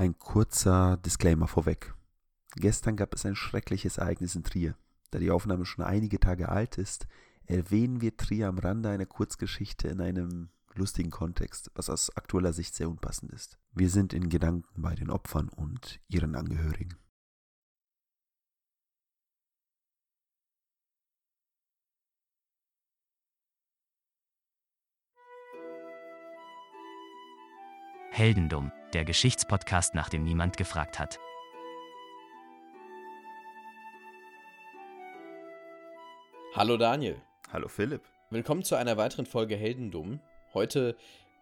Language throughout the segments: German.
Ein kurzer Disclaimer vorweg. Gestern gab es ein schreckliches Ereignis in Trier. Da die Aufnahme schon einige Tage alt ist, erwähnen wir Trier am Rande einer Kurzgeschichte in einem lustigen Kontext, was aus aktueller Sicht sehr unpassend ist. Wir sind in Gedanken bei den Opfern und ihren Angehörigen. Heldendum, der Geschichtspodcast, nach dem niemand gefragt hat. Hallo Daniel. Hallo Philipp. Willkommen zu einer weiteren Folge Heldendum. Heute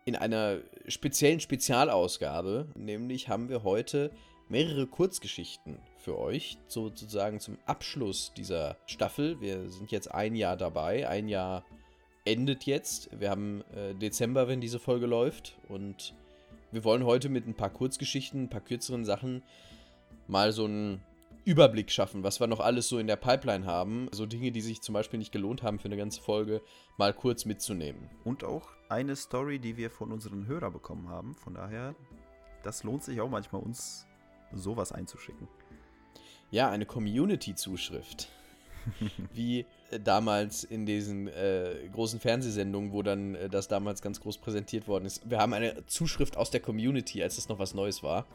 in einer speziellen Spezialausgabe, nämlich haben wir heute mehrere Kurzgeschichten für euch, sozusagen zum Abschluss dieser Staffel. Wir sind jetzt ein Jahr dabei, ein Jahr endet jetzt. Wir haben äh, Dezember, wenn diese Folge läuft und wir wollen heute mit ein paar Kurzgeschichten, ein paar kürzeren Sachen mal so einen Überblick schaffen, was wir noch alles so in der Pipeline haben. So Dinge, die sich zum Beispiel nicht gelohnt haben für eine ganze Folge, mal kurz mitzunehmen. Und auch eine Story, die wir von unseren Hörern bekommen haben. Von daher, das lohnt sich auch manchmal, uns sowas einzuschicken. Ja, eine Community-Zuschrift. wie damals in diesen äh, großen Fernsehsendungen, wo dann äh, das damals ganz groß präsentiert worden ist. Wir haben eine Zuschrift aus der Community, als das noch was Neues war.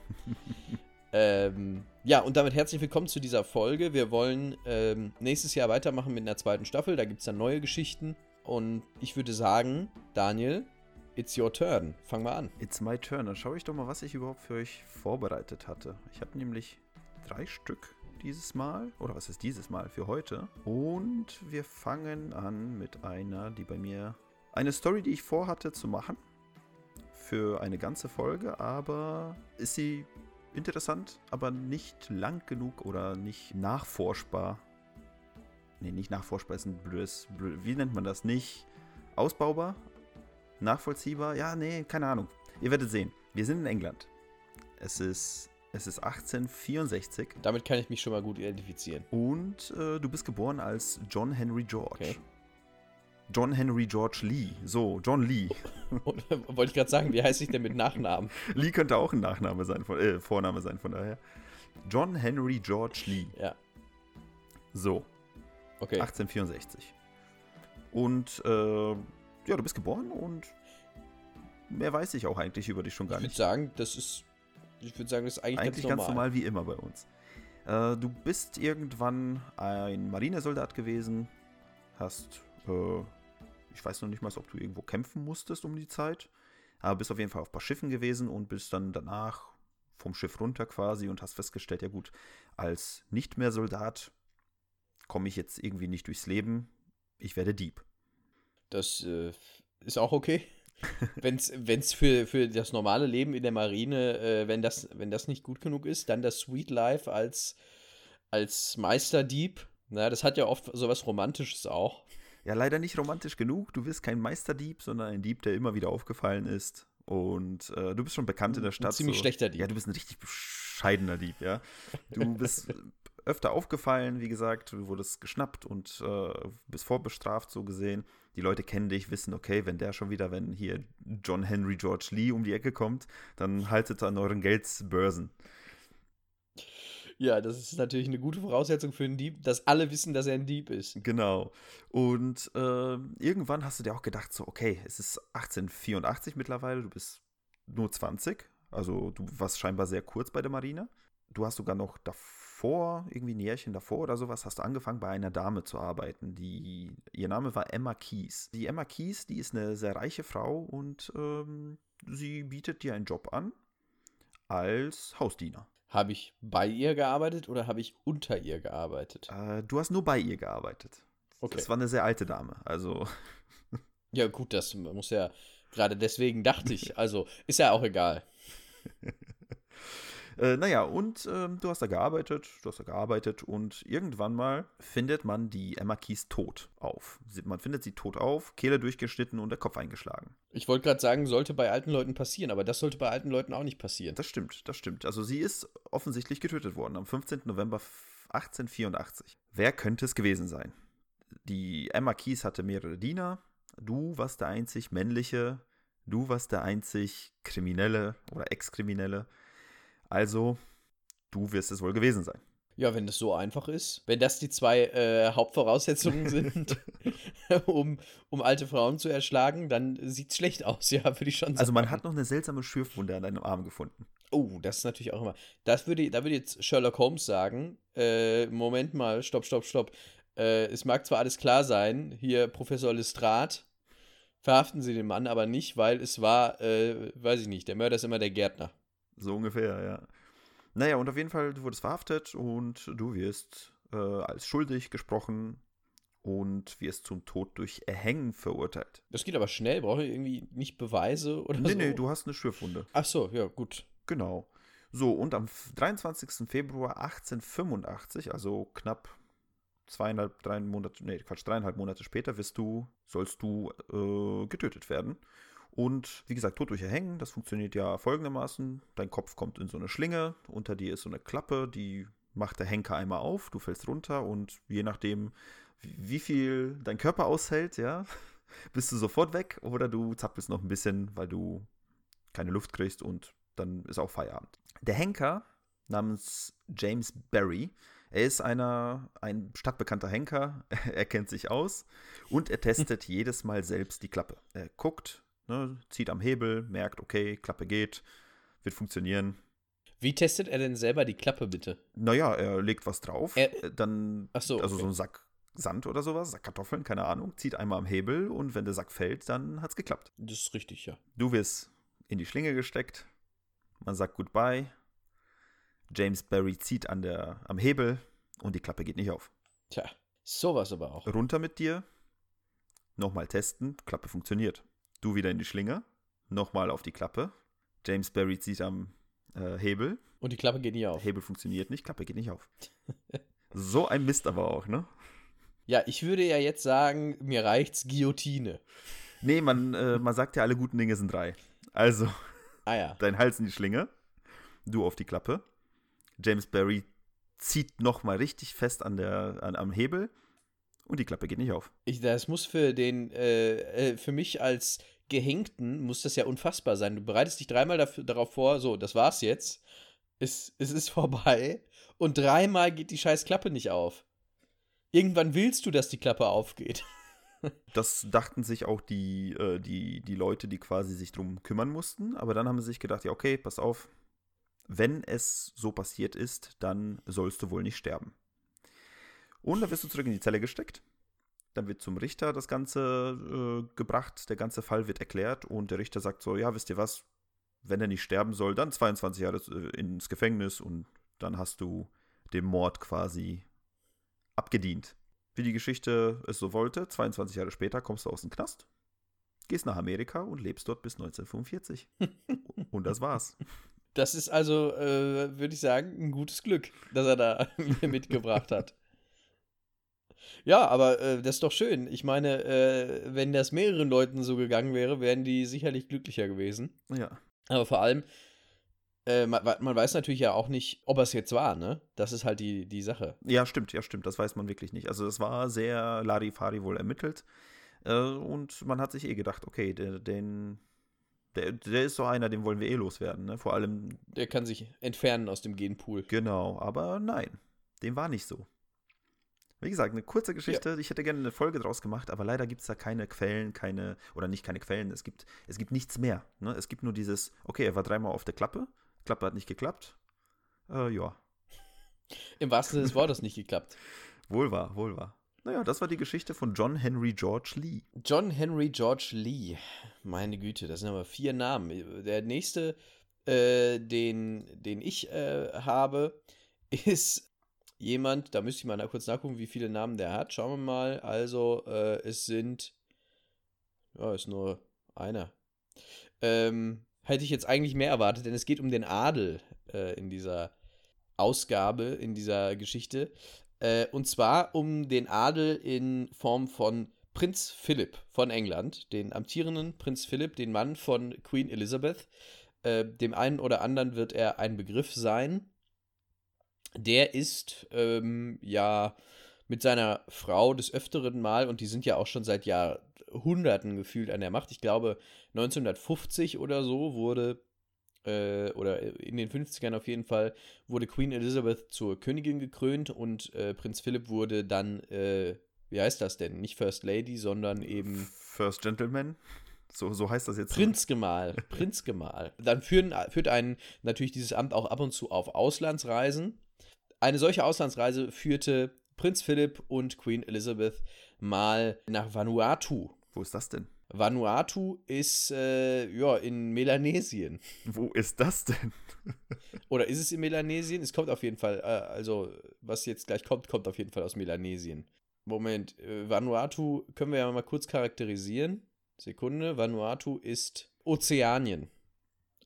ähm, ja, und damit herzlich willkommen zu dieser Folge. Wir wollen ähm, nächstes Jahr weitermachen mit einer zweiten Staffel. Da gibt es dann neue Geschichten. Und ich würde sagen, Daniel, it's your turn. Fang mal an. It's my turn. Dann schaue ich doch mal, was ich überhaupt für euch vorbereitet hatte. Ich habe nämlich drei Stück dieses Mal. Oder was ist dieses Mal für heute? Und wir fangen an mit einer, die bei mir. Eine Story, die ich vorhatte zu machen. Für eine ganze Folge, aber ist sie interessant, aber nicht lang genug oder nicht nachforschbar. Ne, nicht nachforschbar ist ein blödes, blöd, wie nennt man das? Nicht ausbaubar? Nachvollziehbar? Ja, nee, keine Ahnung. Ihr werdet sehen. Wir sind in England. Es ist es ist 1864. Damit kann ich mich schon mal gut identifizieren. Und äh, du bist geboren als John Henry George. Okay. John Henry George Lee. So, John Lee. Wollte ich gerade sagen, wie heißt ich denn mit Nachnamen? Lee könnte auch ein Nachname sein, von, äh, Vorname sein, von daher. John Henry George Lee. Ja. So. Okay. 1864. Und äh, ja, du bist geboren und mehr weiß ich auch eigentlich über dich schon gar ich nicht. Ich würde sagen, das ist ich würde sagen, das ist eigentlich, eigentlich ganz, normal. ganz normal wie immer bei uns. Äh, du bist irgendwann ein Marinesoldat gewesen, hast, äh, ich weiß noch nicht mal, ob du irgendwo kämpfen musstest um die Zeit, aber bist auf jeden Fall auf ein paar Schiffen gewesen und bist dann danach vom Schiff runter quasi und hast festgestellt, ja gut, als nicht mehr Soldat komme ich jetzt irgendwie nicht durchs Leben, ich werde Dieb. Das äh, ist auch okay wenn es für, für das normale Leben in der Marine, äh, wenn, das, wenn das nicht gut genug ist, dann das Sweet Life als, als Meisterdieb. Na, das hat ja oft sowas Romantisches auch. Ja, leider nicht romantisch genug. Du wirst kein Meisterdieb, sondern ein Dieb, der immer wieder aufgefallen ist. Und äh, du bist schon bekannt in der Stadt. Ein ziemlich so. schlechter Dieb. Ja, du bist ein richtig bescheidener Dieb, ja. Du bist öfter aufgefallen, wie gesagt, du wurdest geschnappt und äh, bist vorbestraft, so gesehen. Die Leute kennen dich, wissen, okay, wenn der schon wieder, wenn hier John Henry George Lee um die Ecke kommt, dann haltet an euren Geldbörsen. Ja, das ist natürlich eine gute Voraussetzung für einen Dieb, dass alle wissen, dass er ein Dieb ist. Genau. Und äh, irgendwann hast du dir auch gedacht, so, okay, es ist 1884 mittlerweile, du bist nur 20, also du warst scheinbar sehr kurz bei der Marine. Du hast sogar noch davor davor, irgendwie ein Jährchen davor oder sowas, hast du angefangen bei einer Dame zu arbeiten. Die, ihr Name war Emma Keys. Die Emma Keys, die ist eine sehr reiche Frau und ähm, sie bietet dir einen Job an als Hausdiener. Habe ich bei ihr gearbeitet oder habe ich unter ihr gearbeitet? Äh, du hast nur bei ihr gearbeitet. Okay. Das war eine sehr alte Dame, also. ja, gut, das muss ja. Gerade deswegen dachte ich, also ist ja auch egal. Äh, naja, und äh, du hast da gearbeitet, du hast da gearbeitet und irgendwann mal findet man die Emma Keys tot auf. Man findet sie tot auf, Kehle durchgeschnitten und der Kopf eingeschlagen. Ich wollte gerade sagen, sollte bei alten Leuten passieren, aber das sollte bei alten Leuten auch nicht passieren. Das stimmt, das stimmt. Also sie ist offensichtlich getötet worden am 15. November 1884. Wer könnte es gewesen sein? Die Emma Keys hatte mehrere Diener. Du warst der einzig männliche. Du warst der einzig Kriminelle oder Ex-Kriminelle. Also, du wirst es wohl gewesen sein. Ja, wenn das so einfach ist. Wenn das die zwei äh, Hauptvoraussetzungen sind, um, um alte Frauen zu erschlagen, dann sieht es schlecht aus, ja, würde ich schon sagen. Also man hat noch eine seltsame Schürfwunde an deinem Arm gefunden. Oh, das ist natürlich auch immer. Das würde, da würde jetzt Sherlock Holmes sagen: äh, Moment mal, stopp, stopp, stopp. Äh, es mag zwar alles klar sein, hier Professor Lestrade, verhaften Sie den Mann aber nicht, weil es war, äh, weiß ich nicht, der Mörder ist immer der Gärtner. So ungefähr, ja. Naja, und auf jeden Fall, du wurdest verhaftet und du wirst äh, als schuldig gesprochen und wirst zum Tod durch Erhängen verurteilt. Das geht aber schnell, brauche ich irgendwie nicht Beweise oder Nee, so? nee, du hast eine Schürfwunde. Ach so, ja, gut. Genau. So, und am 23. Februar 1885, also knapp zweieinhalb, drei Monate, nee, Quatsch, dreieinhalb Monate später, wirst du, sollst du äh, getötet werden. Und wie gesagt, Tod durch Erhängen, das funktioniert ja folgendermaßen. Dein Kopf kommt in so eine Schlinge, unter dir ist so eine Klappe, die macht der Henker einmal auf, du fällst runter und je nachdem, wie viel dein Körper aushält, ja, bist du sofort weg oder du zappelst noch ein bisschen, weil du keine Luft kriegst und dann ist auch Feierabend. Der Henker namens James Barry, er ist einer, ein stadtbekannter Henker, er kennt sich aus und er testet jedes Mal selbst die Klappe. Er guckt, ne, zieht am Hebel, merkt, okay, Klappe geht, wird funktionieren. Wie testet er denn selber die Klappe, bitte? Naja, er legt was drauf, Er- äh, dann, Ach so, also okay. so einen Sack Sand oder sowas, Sack Kartoffeln, keine Ahnung, zieht einmal am Hebel und wenn der Sack fällt, dann hat's geklappt. Das ist richtig, ja. Du wirst in die Schlinge gesteckt. Man sagt Goodbye. James Barry zieht an der, am Hebel und die Klappe geht nicht auf. Tja, sowas aber auch. Runter mit dir. Nochmal testen. Klappe funktioniert. Du wieder in die Schlinge. Nochmal auf die Klappe. James Barry zieht am äh, Hebel. Und die Klappe geht nie auf. Hebel funktioniert nicht. Klappe geht nicht auf. so ein Mist aber auch, ne? Ja, ich würde ja jetzt sagen, mir reicht's Guillotine. Nee, man, äh, man sagt ja, alle guten Dinge sind drei. Also, Ah ja. dein Hals in die Schlinge, du auf die Klappe. James Barry zieht nochmal richtig fest an der, an, am Hebel und die Klappe geht nicht auf. Ich, das muss für den, äh, äh, für mich als Gehängten muss das ja unfassbar sein. Du bereitest dich dreimal dafür, darauf vor, so, das war's jetzt. Es, es ist vorbei. Und dreimal geht die scheiß Klappe nicht auf. Irgendwann willst du, dass die Klappe aufgeht. Das dachten sich auch die, äh, die, die Leute, die quasi sich drum kümmern mussten. Aber dann haben sie sich gedacht, ja, okay, pass auf, wenn es so passiert ist, dann sollst du wohl nicht sterben. Und dann wirst du zurück in die Zelle gesteckt. Dann wird zum Richter das Ganze äh, gebracht, der ganze Fall wird erklärt und der Richter sagt so, ja, wisst ihr was, wenn er nicht sterben soll, dann 22 Jahre äh, ins Gefängnis und dann hast du dem Mord quasi abgedient. Wie die Geschichte es so wollte, 22 Jahre später kommst du aus dem Knast, gehst nach Amerika und lebst dort bis 1945. und das war's. Das ist also, äh, würde ich sagen, ein gutes Glück, dass er da mitgebracht hat. Ja, aber äh, das ist doch schön. Ich meine, äh, wenn das mehreren Leuten so gegangen wäre, wären die sicherlich glücklicher gewesen. Ja. Aber vor allem, äh, man, man weiß natürlich ja auch nicht, ob es jetzt war, ne? Das ist halt die, die Sache. Ja, stimmt, ja, stimmt. Das weiß man wirklich nicht. Also, es war sehr Larifari wohl ermittelt. Äh, und man hat sich eh gedacht, okay, der, den, der, der ist so einer, den wollen wir eh loswerden. Ne? Vor allem, Der kann sich entfernen aus dem Genpool. genau. Aber nein, dem war nicht so. Wie gesagt, eine kurze Geschichte. Ich hätte gerne eine Folge draus gemacht, aber leider gibt es da keine Quellen, keine, oder nicht keine Quellen. Es gibt, es gibt nichts mehr. Ne? Es gibt nur dieses, okay, er war dreimal auf der Klappe. Klappe hat nicht geklappt. Äh, ja, Im wahrsten Sinne des Wortes nicht geklappt. wohl wahr, wohl wahr. Naja, das war die Geschichte von John Henry George Lee. John Henry George Lee. Meine Güte, das sind aber vier Namen. Der nächste, äh, den, den ich äh, habe, ist jemand, da müsste ich mal kurz nachgucken, wie viele Namen der hat. Schauen wir mal. Also, äh, es sind. Ja, ist nur einer. Ähm, hätte ich jetzt eigentlich mehr erwartet, denn es geht um den Adel äh, in dieser Ausgabe, in dieser Geschichte. Äh, und zwar um den Adel in Form von Prinz Philipp von England, den amtierenden Prinz Philipp, den Mann von Queen Elizabeth. Äh, dem einen oder anderen wird er ein Begriff sein. Der ist ähm, ja mit seiner Frau des Öfteren mal, und die sind ja auch schon seit Jahrhunderten gefühlt an der Macht. Ich glaube, 1950 oder so wurde äh, oder in den 50ern auf jeden Fall, wurde Queen Elizabeth zur Königin gekrönt und äh, Prinz Philipp wurde dann, äh, wie heißt das denn? Nicht First Lady, sondern eben. First Gentleman. So, so heißt das jetzt. Prinzgemahl. Prinzgemahl. Dann führen, führt einen natürlich dieses Amt auch ab und zu auf Auslandsreisen. Eine solche Auslandsreise führte Prinz Philipp und Queen Elizabeth mal nach Vanuatu. Wo ist das denn? Vanuatu ist äh, ja in Melanesien. Wo ist das denn? Oder ist es in Melanesien? Es kommt auf jeden Fall, äh, also was jetzt gleich kommt, kommt auf jeden Fall aus Melanesien. Moment, äh, Vanuatu können wir ja mal kurz charakterisieren. Sekunde, Vanuatu ist Ozeanien.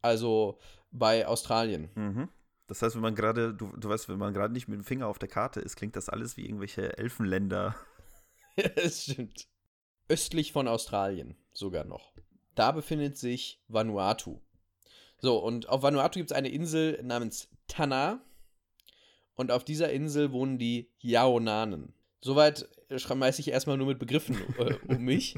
Also bei Australien. Mhm. Das heißt, wenn man gerade, du, du weißt, wenn man gerade nicht mit dem Finger auf der Karte ist, klingt das alles wie irgendwelche Elfenländer. Ja, das stimmt. Östlich von Australien sogar noch. Da befindet sich Vanuatu. So, und auf Vanuatu gibt es eine Insel namens Tana. Und auf dieser Insel wohnen die Yaonanen. Soweit schmeiße ich erstmal nur mit Begriffen äh, um mich.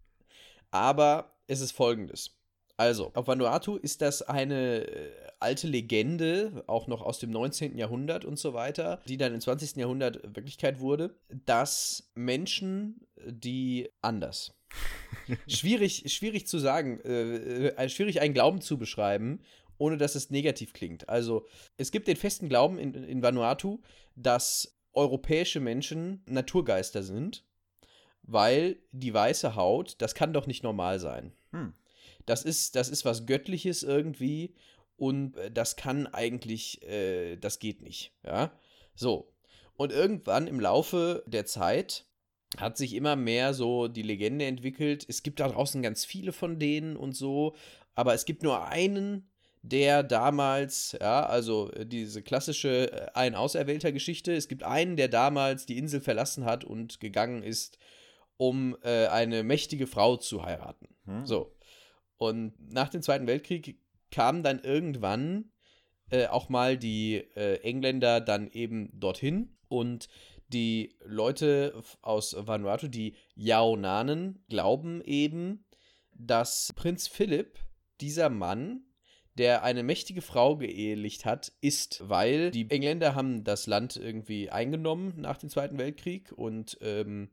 Aber es ist folgendes. Also, auf Vanuatu ist das eine äh, alte Legende, auch noch aus dem 19. Jahrhundert und so weiter, die dann im 20. Jahrhundert Wirklichkeit wurde, dass Menschen, die anders. schwierig, schwierig zu sagen, äh, äh, schwierig einen Glauben zu beschreiben, ohne dass es negativ klingt. Also, es gibt den festen Glauben in, in Vanuatu, dass europäische Menschen Naturgeister sind, weil die weiße Haut, das kann doch nicht normal sein. Hm. Das ist, das ist was Göttliches irgendwie und äh, das kann eigentlich, äh, das geht nicht. Ja, so. Und irgendwann im Laufe der Zeit hat sich immer mehr so die Legende entwickelt. Es gibt da draußen ganz viele von denen und so, aber es gibt nur einen, der damals, ja, also äh, diese klassische äh, ein auserwählter Geschichte, es gibt einen, der damals die Insel verlassen hat und gegangen ist, um äh, eine mächtige Frau zu heiraten. Hm. So. Und nach dem Zweiten Weltkrieg kamen dann irgendwann äh, auch mal die äh, Engländer dann eben dorthin und die Leute aus Vanuatu, die Yaonanen, glauben eben, dass Prinz Philipp, dieser Mann, der eine mächtige Frau geehelicht hat, ist, weil die Engländer haben das Land irgendwie eingenommen nach dem Zweiten Weltkrieg und ähm,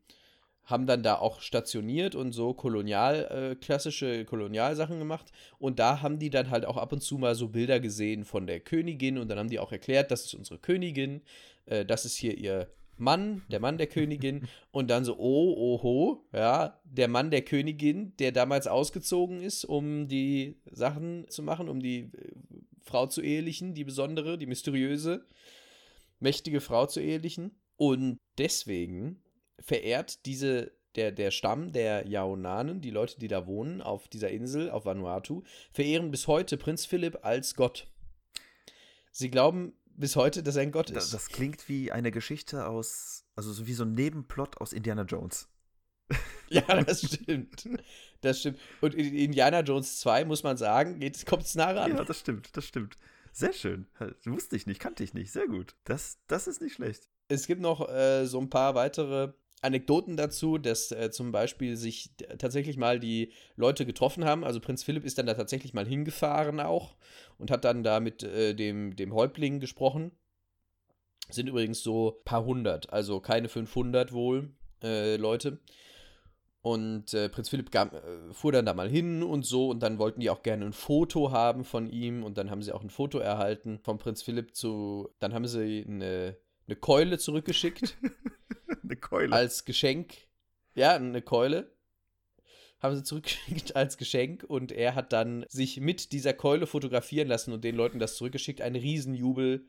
haben dann da auch stationiert und so kolonial, äh, klassische Kolonialsachen gemacht. Und da haben die dann halt auch ab und zu mal so Bilder gesehen von der Königin und dann haben die auch erklärt, das ist unsere Königin, äh, das ist hier ihr Mann, der Mann der Königin. Und dann so, oh, oho, ja, der Mann der Königin, der damals ausgezogen ist, um die Sachen zu machen, um die äh, Frau zu ehelichen, die besondere, die mysteriöse, mächtige Frau zu ehelichen. Und deswegen verehrt diese, der, der Stamm der Yaonanen, die Leute, die da wohnen, auf dieser Insel, auf Vanuatu, verehren bis heute Prinz Philipp als Gott. Sie glauben bis heute, dass er ein Gott Das, ist. das klingt wie eine Geschichte aus, also so wie so ein Nebenplot aus Indiana Jones. ja, das stimmt. Das stimmt. Und in Indiana Jones 2 muss man sagen, kommt es nah ran. Ja, das stimmt, das stimmt. Sehr schön. Wusste ich nicht, kannte ich nicht. Sehr gut. Das, das ist nicht schlecht. Es gibt noch äh, so ein paar weitere Anekdoten dazu, dass äh, zum Beispiel sich tatsächlich mal die Leute getroffen haben. Also Prinz Philipp ist dann da tatsächlich mal hingefahren auch und hat dann da mit äh, dem, dem Häuptling gesprochen. Sind übrigens so paar hundert, also keine 500 wohl äh, Leute. Und äh, Prinz Philipp gab, äh, fuhr dann da mal hin und so und dann wollten die auch gerne ein Foto haben von ihm und dann haben sie auch ein Foto erhalten von Prinz Philipp zu, dann haben sie eine, eine Keule zurückgeschickt. eine Keule. Als Geschenk. Ja, eine Keule. Haben sie zurückgeschickt als Geschenk und er hat dann sich mit dieser Keule fotografieren lassen und den Leuten das zurückgeschickt. Ein Riesenjubel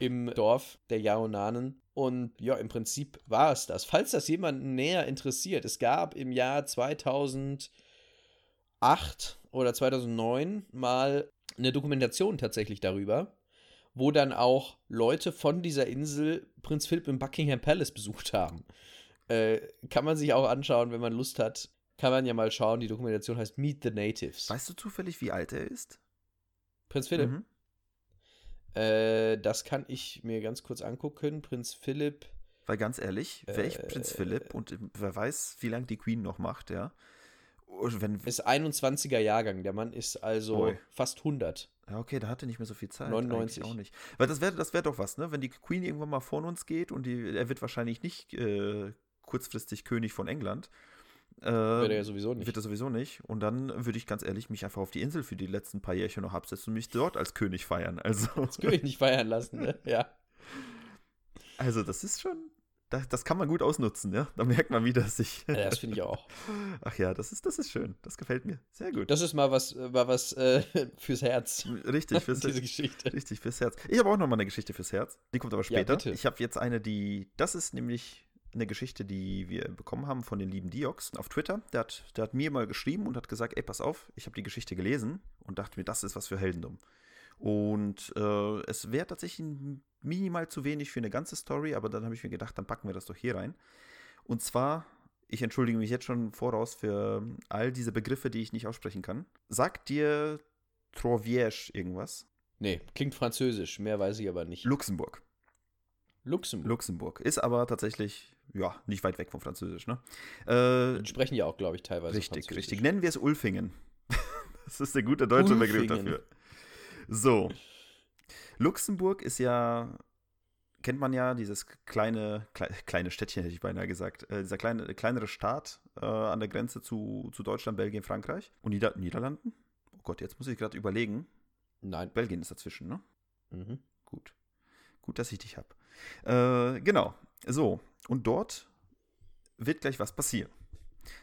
im Dorf der Yaonanen. Und ja, im Prinzip war es das. Falls das jemanden näher interessiert, es gab im Jahr 2008 oder 2009 mal eine Dokumentation tatsächlich darüber, wo dann auch Leute von dieser Insel Prinz Philipp im Buckingham Palace besucht haben. Äh, kann man sich auch anschauen, wenn man Lust hat. Kann man ja mal schauen. Die Dokumentation heißt Meet the Natives. Weißt du zufällig, wie alt er ist? Prinz Philipp? Mhm. Äh, das kann ich mir ganz kurz angucken. Prinz Philipp. Weil ganz ehrlich, wäre ich Äh, Prinz Philipp und wer weiß, wie lange die Queen noch macht, ja. Wenn, Ist 21er Jahrgang. Der Mann ist also Ui. fast 100. ja, okay, da hatte nicht mehr so viel Zeit. 99. Eigentlich auch nicht. Weil das wäre das wär doch was, ne? Wenn die Queen irgendwann mal von uns geht und die, er wird wahrscheinlich nicht äh, kurzfristig König von England. Äh, Wird er ja sowieso nicht. Wird er sowieso nicht. Und dann würde ich ganz ehrlich mich einfach auf die Insel für die letzten paar Jährchen noch absetzen und mich dort als König feiern. Also, Das König nicht feiern lassen, ne? Ja. also das ist schon. Das, das kann man gut ausnutzen, ja. Da merkt man wieder, dass ich. ja das finde ich auch. Ach ja, das ist, das ist schön. Das gefällt mir. Sehr gut. Das ist mal was, äh, mal was äh, fürs Herz. Richtig, fürs, Diese Geschichte. richtig, fürs Herz. Ich habe auch noch mal eine Geschichte fürs Herz. Die kommt aber später. bitte. ich habe jetzt eine, die. Das ist nämlich eine Geschichte, die wir bekommen haben von den lieben Diox auf Twitter. Der hat, der hat mir mal geschrieben und hat gesagt: Ey, pass auf, ich habe die Geschichte gelesen und dachte mir, das ist was für Heldendum. Und äh, es wäre tatsächlich minimal zu wenig für eine ganze Story, aber dann habe ich mir gedacht, dann packen wir das doch hier rein. Und zwar, ich entschuldige mich jetzt schon voraus für all diese Begriffe, die ich nicht aussprechen kann. Sagt dir Troviège irgendwas? Nee, klingt französisch. Mehr weiß ich aber nicht. Luxemburg. Luxemburg. Luxemburg. Ist aber tatsächlich, ja, nicht weit weg vom Französisch, ne? Äh, sprechen ja auch, glaube ich, teilweise richtig, Französisch. richtig. Nennen wir es Ulfingen. das ist der gute deutsche Begriff Ulfingen. dafür. So. Luxemburg ist ja, kennt man ja, dieses kleine, klei kleine Städtchen, hätte ich beinahe gesagt. Äh, dieser kleine, kleinere Staat äh, an der Grenze zu, zu Deutschland, Belgien, Frankreich und Nieder Niederlanden. Oh Gott, jetzt muss ich gerade überlegen. Nein. Belgien ist dazwischen, ne? Mhm. Gut. Gut, dass ich dich habe. Äh, genau. So. Und dort wird gleich was passieren.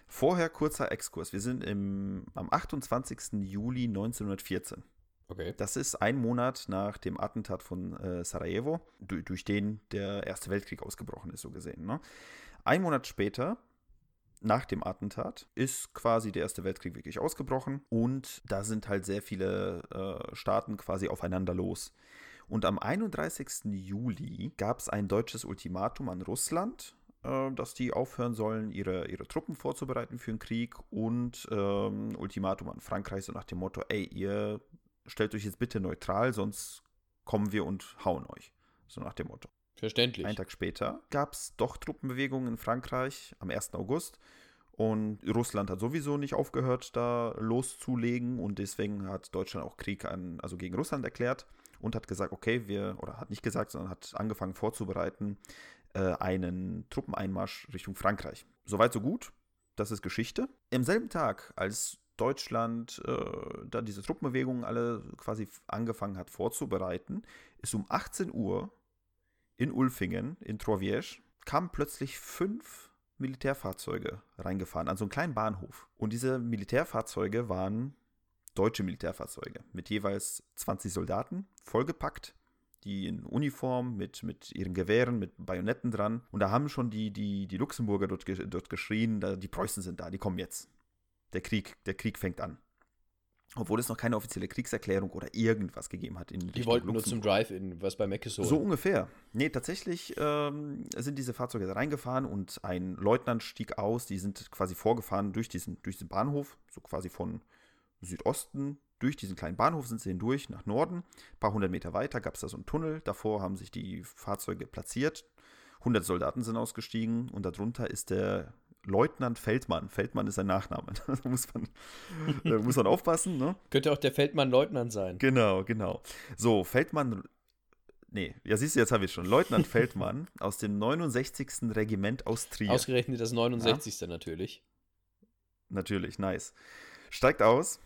Vorher kurzer Exkurs. Wir sind im, am 28. Juli 1914. Okay. Das ist ein Monat nach dem Attentat von äh, Sarajevo, du, durch den der Erste Weltkrieg ausgebrochen ist, so gesehen. Ne? Ein Monat später, nach dem Attentat, ist quasi der Erste Weltkrieg wirklich ausgebrochen und da sind halt sehr viele äh, Staaten quasi aufeinander los. Und am 31. Juli gab es ein deutsches Ultimatum an Russland, äh, dass die aufhören sollen, ihre, ihre Truppen vorzubereiten für den Krieg und ähm, Ultimatum an Frankreich so nach dem Motto, ey, ihr stellt euch jetzt bitte neutral, sonst kommen wir und hauen euch. So nach dem Motto. Verständlich. Einen Tag später gab es doch Truppenbewegungen in Frankreich am 1. August. Und Russland hat sowieso nicht aufgehört, da loszulegen. Und deswegen hat Deutschland auch Krieg an, also gegen Russland erklärt und hat gesagt, okay, wir, oder hat nicht gesagt, sondern hat angefangen vorzubereiten, äh, einen Truppeneinmarsch Richtung Frankreich. Soweit, so gut. Das ist Geschichte. Im selben Tag, als Deutschland äh, da diese Truppenbewegungen alle quasi angefangen hat vorzubereiten, ist um 18 Uhr in Ulfingen, in Troviège, kamen plötzlich fünf Militärfahrzeuge reingefahren, an so einen kleinen Bahnhof. Und diese Militärfahrzeuge waren deutsche Militärfahrzeuge mit jeweils 20 Soldaten, vollgepackt, die in Uniform mit, mit ihren Gewehren, mit Bajonetten dran. Und da haben schon die, die, die Luxemburger dort, dort geschrien, die Preußen sind da, die kommen jetzt. Der Krieg, der Krieg fängt an. Obwohl es noch keine offizielle Kriegserklärung oder irgendwas gegeben hat in Die Richtung wollten nur Luxemburg. zum Drive-In, was bei Mac ist so. So ungefähr. Nee, tatsächlich ähm, sind diese Fahrzeuge da reingefahren und ein Leutnant stieg aus. Die sind quasi vorgefahren durch diesen, durch diesen Bahnhof, so quasi von Südosten durch diesen kleinen Bahnhof sind sie hindurch nach Norden. Ein paar hundert Meter weiter gab es da so einen Tunnel. Davor haben sich die Fahrzeuge platziert. 100 Soldaten sind ausgestiegen und darunter ist der Leutnant Feldmann. Feldmann ist sein Nachname. da muss man, da muss man aufpassen, ne? Könnte auch der Feldmann-Leutnant sein. Genau, genau. So, Feldmann. Nee, ja, siehst du, jetzt habe ich schon. Leutnant Feldmann aus dem 69. Regiment aus Trier. Ausgerechnet das 69. natürlich. Natürlich, nice. Steigt aus,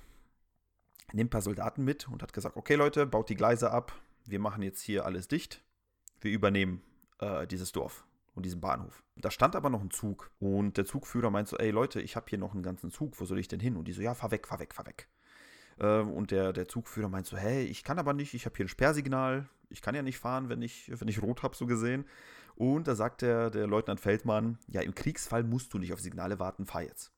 nimmt ein paar Soldaten mit und hat gesagt: Okay, Leute, baut die Gleise ab. Wir machen jetzt hier alles dicht. Wir übernehmen äh, dieses Dorf und diesen Bahnhof. Da stand aber noch ein Zug. Und der Zugführer meint so: Ey, Leute, ich habe hier noch einen ganzen Zug. Wo soll ich denn hin? Und die so: Ja, fahr weg, fahr weg, fahr weg. Äh, und der, der Zugführer meint so: Hey, ich kann aber nicht. Ich habe hier ein Sperrsignal. Ich kann ja nicht fahren, wenn ich, wenn ich rot habe, so gesehen. Und da sagt der, der Leutnant Feldmann: Ja, im Kriegsfall musst du nicht auf Signale warten, fahr jetzt.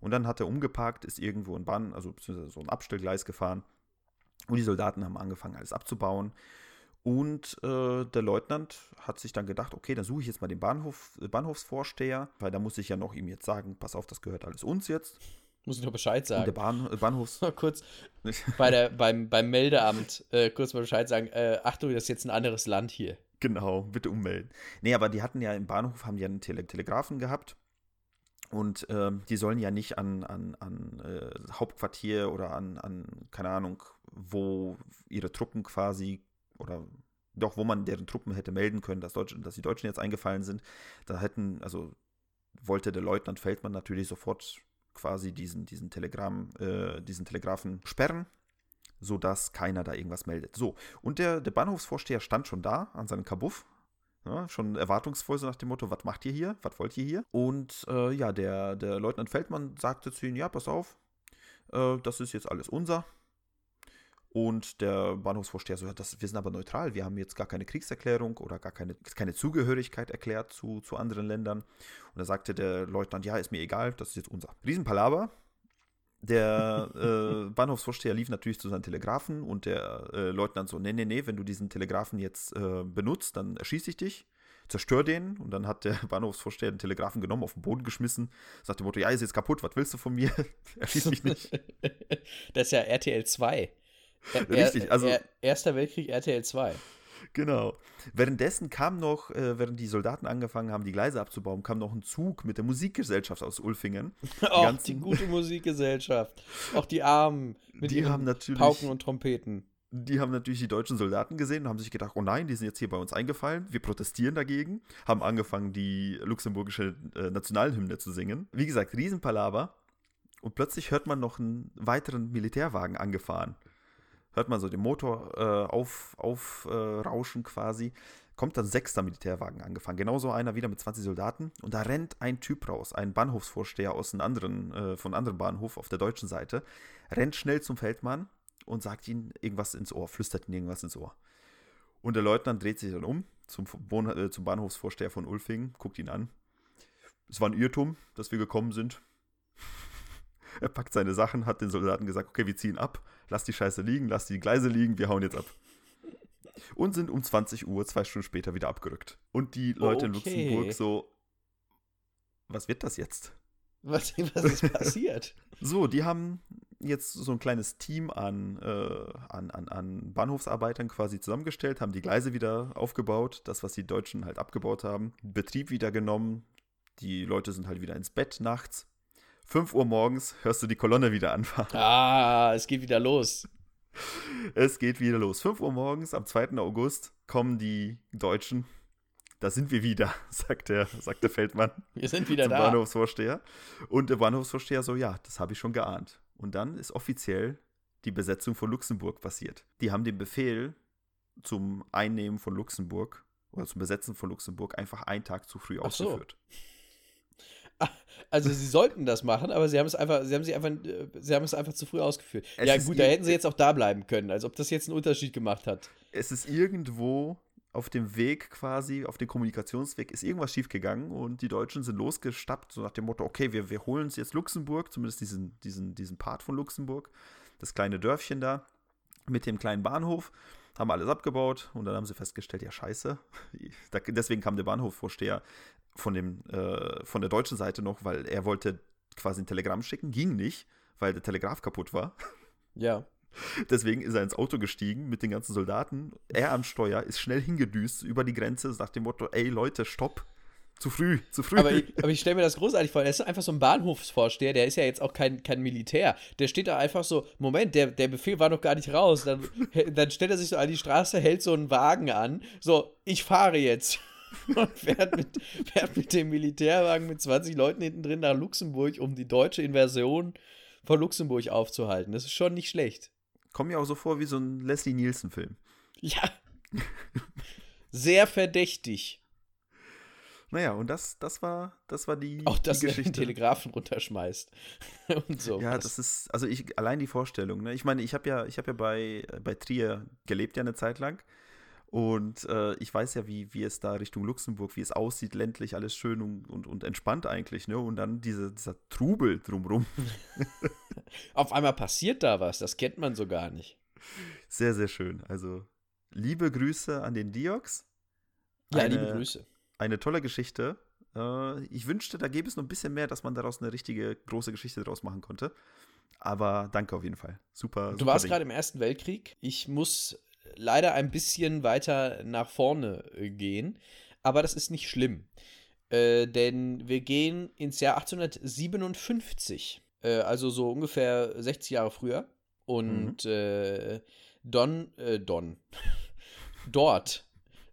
Und dann hat er umgeparkt, ist irgendwo in Bahn, also beziehungsweise so ein Abstellgleis gefahren. Und die Soldaten haben angefangen, alles abzubauen. Und äh, der Leutnant hat sich dann gedacht, okay, dann suche ich jetzt mal den Bahnhof, äh, Bahnhofsvorsteher, weil da muss ich ja noch ihm jetzt sagen, pass auf, das gehört alles uns jetzt. Muss ich noch Bescheid Und der sagen. Bahn, äh, Bahnhofs... Kurz bei der, beim, beim Meldeamt äh, kurz mal Bescheid sagen. Äh, Achtung, das ist jetzt ein anderes Land hier. Genau, bitte ummelden. Nee, aber die hatten ja im Bahnhof, haben ja einen Tele Telegrafen gehabt. Und ähm, die sollen ja nicht an, an, an äh, Hauptquartier oder an, an, keine Ahnung, wo ihre Truppen quasi oder doch, wo man deren Truppen hätte melden können, dass, Deutsche, dass die Deutschen jetzt eingefallen sind. Da hätten, also wollte der Leutnant Feldmann natürlich sofort quasi diesen, diesen Telegramm, äh, diesen Telegrafen sperren, sodass keiner da irgendwas meldet. So, und der, der Bahnhofsvorsteher stand schon da an seinem Kabuff, ja, schon erwartungsvoll so nach dem Motto, was macht ihr hier? Was wollt ihr hier? Und äh, ja, der, der Leutnant Feldmann sagte zu ihm, ja, pass auf, äh, das ist jetzt alles unser. Und der Bahnhofsvorsteher so, ja, das, wir sind aber neutral, wir haben jetzt gar keine Kriegserklärung oder gar keine, keine Zugehörigkeit erklärt zu, zu anderen Ländern. Und da sagte der Leutnant, ja, ist mir egal, das ist jetzt unser. Riesenpalaver. Der äh, Bahnhofsvorsteher lief natürlich zu seinen Telegrafen und der äh, Leutnant so, nee, nee, nee, wenn du diesen Telegrafen jetzt äh, benutzt, dann erschieße ich dich zerstör den. Und dann hat der Bahnhofsvorsteher den Telegrafen genommen, auf den Boden geschmissen, sagt dem Motto, ja, ist jetzt kaputt, was willst du von mir? Erschieß mich nicht. das ist ja RTL 2. Er, Richtig, also. Er, Erster Weltkrieg RTL 2. Genau. Währenddessen kam noch, äh, während die Soldaten angefangen haben, die Gleise abzubauen, kam noch ein Zug mit der Musikgesellschaft aus Ulfingen. Die, Auch die gute Musikgesellschaft. Auch die Armen mit die haben natürlich, Pauken und Trompeten. Die haben natürlich die deutschen Soldaten gesehen und haben sich gedacht, oh nein, die sind jetzt hier bei uns eingefallen, wir protestieren dagegen, haben angefangen, die luxemburgische äh, Nationalhymne zu singen. Wie gesagt, Riesenpalaver. Und plötzlich hört man noch einen weiteren Militärwagen angefahren hört man so den Motor äh, aufrauschen auf, äh, quasi. Kommt dann sechster Militärwagen angefangen. Genauso einer wieder mit 20 Soldaten. Und da rennt ein Typ raus, ein Bahnhofsvorsteher aus einem anderen, äh, von einem anderen Bahnhof auf der deutschen Seite, rennt schnell zum Feldmann und sagt ihm irgendwas ins Ohr, flüstert ihm irgendwas ins Ohr. Und der Leutnant dreht sich dann um zum, äh, zum Bahnhofsvorsteher von Ulfingen, guckt ihn an. Es war ein Irrtum, dass wir gekommen sind. Er packt seine Sachen, hat den Soldaten gesagt, okay, wir ziehen ab, lass die Scheiße liegen, lass die Gleise liegen, wir hauen jetzt ab. Und sind um 20 Uhr, zwei Stunden später, wieder abgerückt. Und die Leute okay. in Luxemburg so, was wird das jetzt? Was, was ist passiert? so, die haben jetzt so ein kleines Team an, äh, an, an, an Bahnhofsarbeitern quasi zusammengestellt, haben die Gleise wieder aufgebaut, das, was die Deutschen halt abgebaut haben, Betrieb wieder genommen. Die Leute sind halt wieder ins Bett nachts 5 Uhr morgens hörst du die Kolonne wieder anfahren. Ah, es geht wieder los. Es geht wieder los. 5 Uhr morgens am 2. August kommen die Deutschen. Da sind wir wieder, sagt der, sagt der Feldmann. Wir sind wieder zum da. Bahnhofsvorsteher. Und der Bahnhofsvorsteher so, ja, das habe ich schon geahnt. Und dann ist offiziell die Besetzung von Luxemburg passiert. Die haben den Befehl zum Einnehmen von Luxemburg oder zum Besetzen von Luxemburg einfach einen Tag zu früh ausgeführt. So. Also sie sollten das machen, aber sie haben es einfach, sie haben sich einfach, sie haben es einfach zu früh ausgeführt. Es ja gut, da hätten sie jetzt auch da bleiben können, als ob das jetzt einen Unterschied gemacht hat. Es ist irgendwo auf dem Weg quasi, auf dem Kommunikationsweg, ist irgendwas schiefgegangen und die Deutschen sind losgestappt, so nach dem Motto, okay, wir, wir holen uns jetzt Luxemburg, zumindest diesen, diesen, diesen Part von Luxemburg, das kleine Dörfchen da mit dem kleinen Bahnhof haben alles abgebaut und dann haben sie festgestellt, ja scheiße. deswegen kam der Bahnhofvorsteher von, dem, äh, von der deutschen Seite noch, weil er wollte quasi ein Telegramm schicken, ging nicht, weil der Telegraph kaputt war. Ja. Deswegen ist er ins Auto gestiegen mit den ganzen Soldaten. Er am Steuer ist schnell hingedüst über die Grenze, nach dem Motto: Ey Leute, stopp, zu früh, zu früh. Aber ich, ich stelle mir das großartig vor. Der ist einfach so ein Bahnhofsvorsteher, der ist ja jetzt auch kein, kein Militär. Der steht da einfach so, Moment, der, der Befehl war noch gar nicht raus. Dann, dann stellt er sich so an die Straße, hält so einen Wagen an. So, ich fahre jetzt. Und fährt mit, fährt mit dem Militärwagen mit 20 Leuten hinten drin nach Luxemburg, um die deutsche Inversion von Luxemburg aufzuhalten. Das ist schon nicht schlecht. Kommt mir auch so vor wie so ein Leslie Nielsen-Film. Ja. Sehr verdächtig. Naja, und das, das war, das war die, Auch dass die Geschichte. den Telegrafen runterschmeißt. und so. Ja, das ist, also ich, allein die Vorstellung, ne? Ich meine, ich habe ja, ich habe ja bei, bei Trier gelebt ja eine Zeit lang. Und äh, ich weiß ja, wie, wie es da Richtung Luxemburg, wie es aussieht, ländlich, alles schön und, und, und entspannt eigentlich, ne? Und dann diese, dieser Trubel drumrum. Auf einmal passiert da was, das kennt man so gar nicht. Sehr, sehr schön. Also, liebe Grüße an den Diox. Ja, Eine, liebe Grüße eine tolle Geschichte. Äh, ich wünschte, da gäbe es noch ein bisschen mehr, dass man daraus eine richtige große Geschichte draus machen konnte. Aber danke auf jeden Fall. Super. Du super warst gerade im Ersten Weltkrieg. Ich muss leider ein bisschen weiter nach vorne äh, gehen, aber das ist nicht schlimm. Äh, denn wir gehen ins Jahr 1857. Äh, also so ungefähr 60 Jahre früher. Und mhm. äh, Don, äh, Don, dort,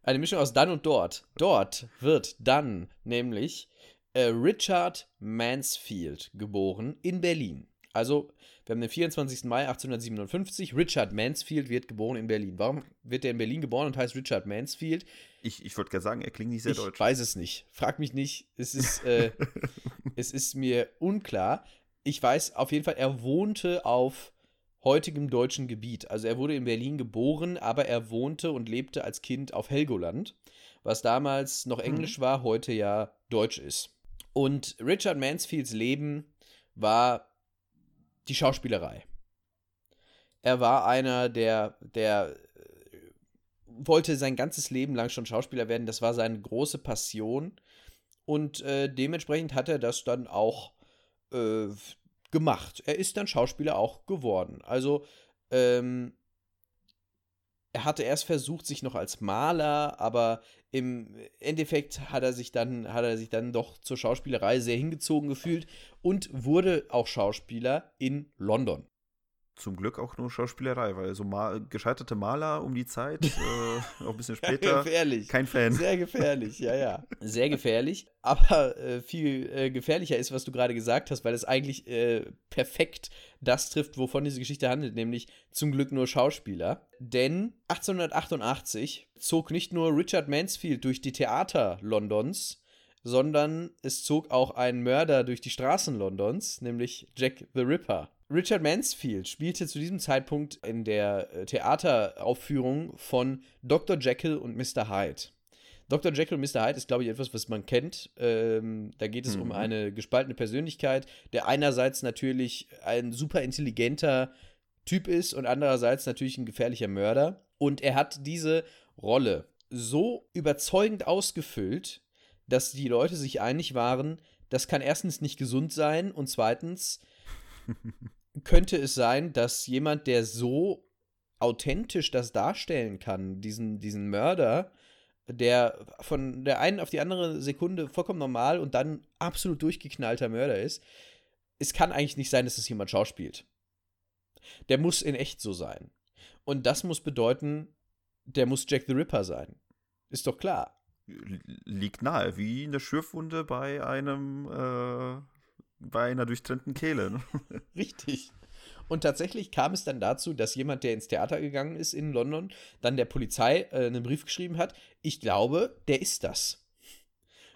eine Mischung aus dann und dort, dort wird dann nämlich äh, Richard Mansfield geboren in Berlin. Also, wir haben den 24. Mai 1857. Richard Mansfield wird geboren in Berlin. Warum wird er in Berlin geboren und heißt Richard Mansfield? Ich, ich würde gerne sagen, er klingt nicht sehr ich deutsch. Ich weiß es nicht. Frag mich nicht. Es ist, äh, es ist mir unklar. Ich weiß auf jeden Fall, er wohnte auf heutigem deutschen Gebiet. Also er wurde in Berlin geboren, aber er wohnte und lebte als Kind auf Helgoland, was damals noch mhm. Englisch mhm. war, heute ja Deutsch ist. Und Richard Mansfields Leben war die Schauspielerei. Er war einer, der, der äh, wollte sein ganzes Leben lang schon Schauspieler werden. Das war seine große Passion. Und äh, dementsprechend hat er das dann auch äh, gemacht. Er ist dann Schauspieler auch geworden. Also, ähm, er hatte erst versucht, sich noch als Maler, aber im Endeffekt hat er sich dann, hat er sich dann doch zur Schauspielerei sehr hingezogen gefühlt und wurde auch Schauspieler in London zum Glück auch nur Schauspielerei, weil so mal, gescheiterte Maler um die Zeit, äh, auch ein bisschen später. gefährlich. Kein Fan. Sehr gefährlich, ja, ja. Sehr gefährlich. Aber äh, viel äh, gefährlicher ist, was du gerade gesagt hast, weil es eigentlich äh, perfekt das trifft, wovon diese Geschichte handelt, nämlich zum Glück nur Schauspieler. Denn 1888 zog nicht nur Richard Mansfield durch die Theater Londons, sondern es zog auch ein Mörder durch die Straßen Londons, nämlich Jack the Ripper. Richard Mansfield spielte zu diesem Zeitpunkt in der äh, Theateraufführung von Dr. Jekyll und Mr. Hyde. Dr. Jekyll und Mr. Hyde ist, glaube ich, etwas, was man kennt. Ähm, da geht es mhm. um eine gespaltene Persönlichkeit, der einerseits natürlich ein super intelligenter Typ ist und andererseits natürlich ein gefährlicher Mörder. Und er hat diese Rolle so überzeugend ausgefüllt, dass die Leute sich einig waren, das kann erstens nicht gesund sein und zweitens könnte es sein, dass jemand, der so authentisch das darstellen kann, diesen, diesen Mörder, der von der einen auf die andere Sekunde vollkommen normal und dann absolut durchgeknallter Mörder ist, es kann eigentlich nicht sein, dass es jemand schauspielt. Der muss in echt so sein. Und das muss bedeuten, der muss Jack the Ripper sein. Ist doch klar. Liegt nahe, wie eine Schürfwunde bei einem äh, bei einer durchtrennten Kehle. Ne? Richtig. Und tatsächlich kam es dann dazu, dass jemand, der ins Theater gegangen ist in London, dann der Polizei äh, einen Brief geschrieben hat. Ich glaube, der ist das.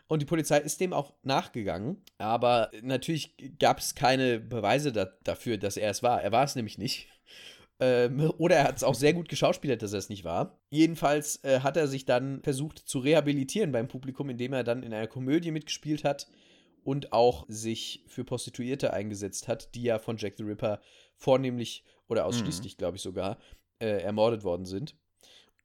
Und die Polizei ist dem auch nachgegangen. Aber natürlich gab es keine Beweise da dafür, dass er es war. Er war es nämlich nicht. Ähm, oder er hat es auch sehr gut geschauspielert, dass er es nicht war. Jedenfalls äh, hat er sich dann versucht zu rehabilitieren beim Publikum, indem er dann in einer Komödie mitgespielt hat und auch sich für Prostituierte eingesetzt hat, die ja von Jack the Ripper vornehmlich oder ausschließlich, mhm. glaube ich sogar, äh, ermordet worden sind.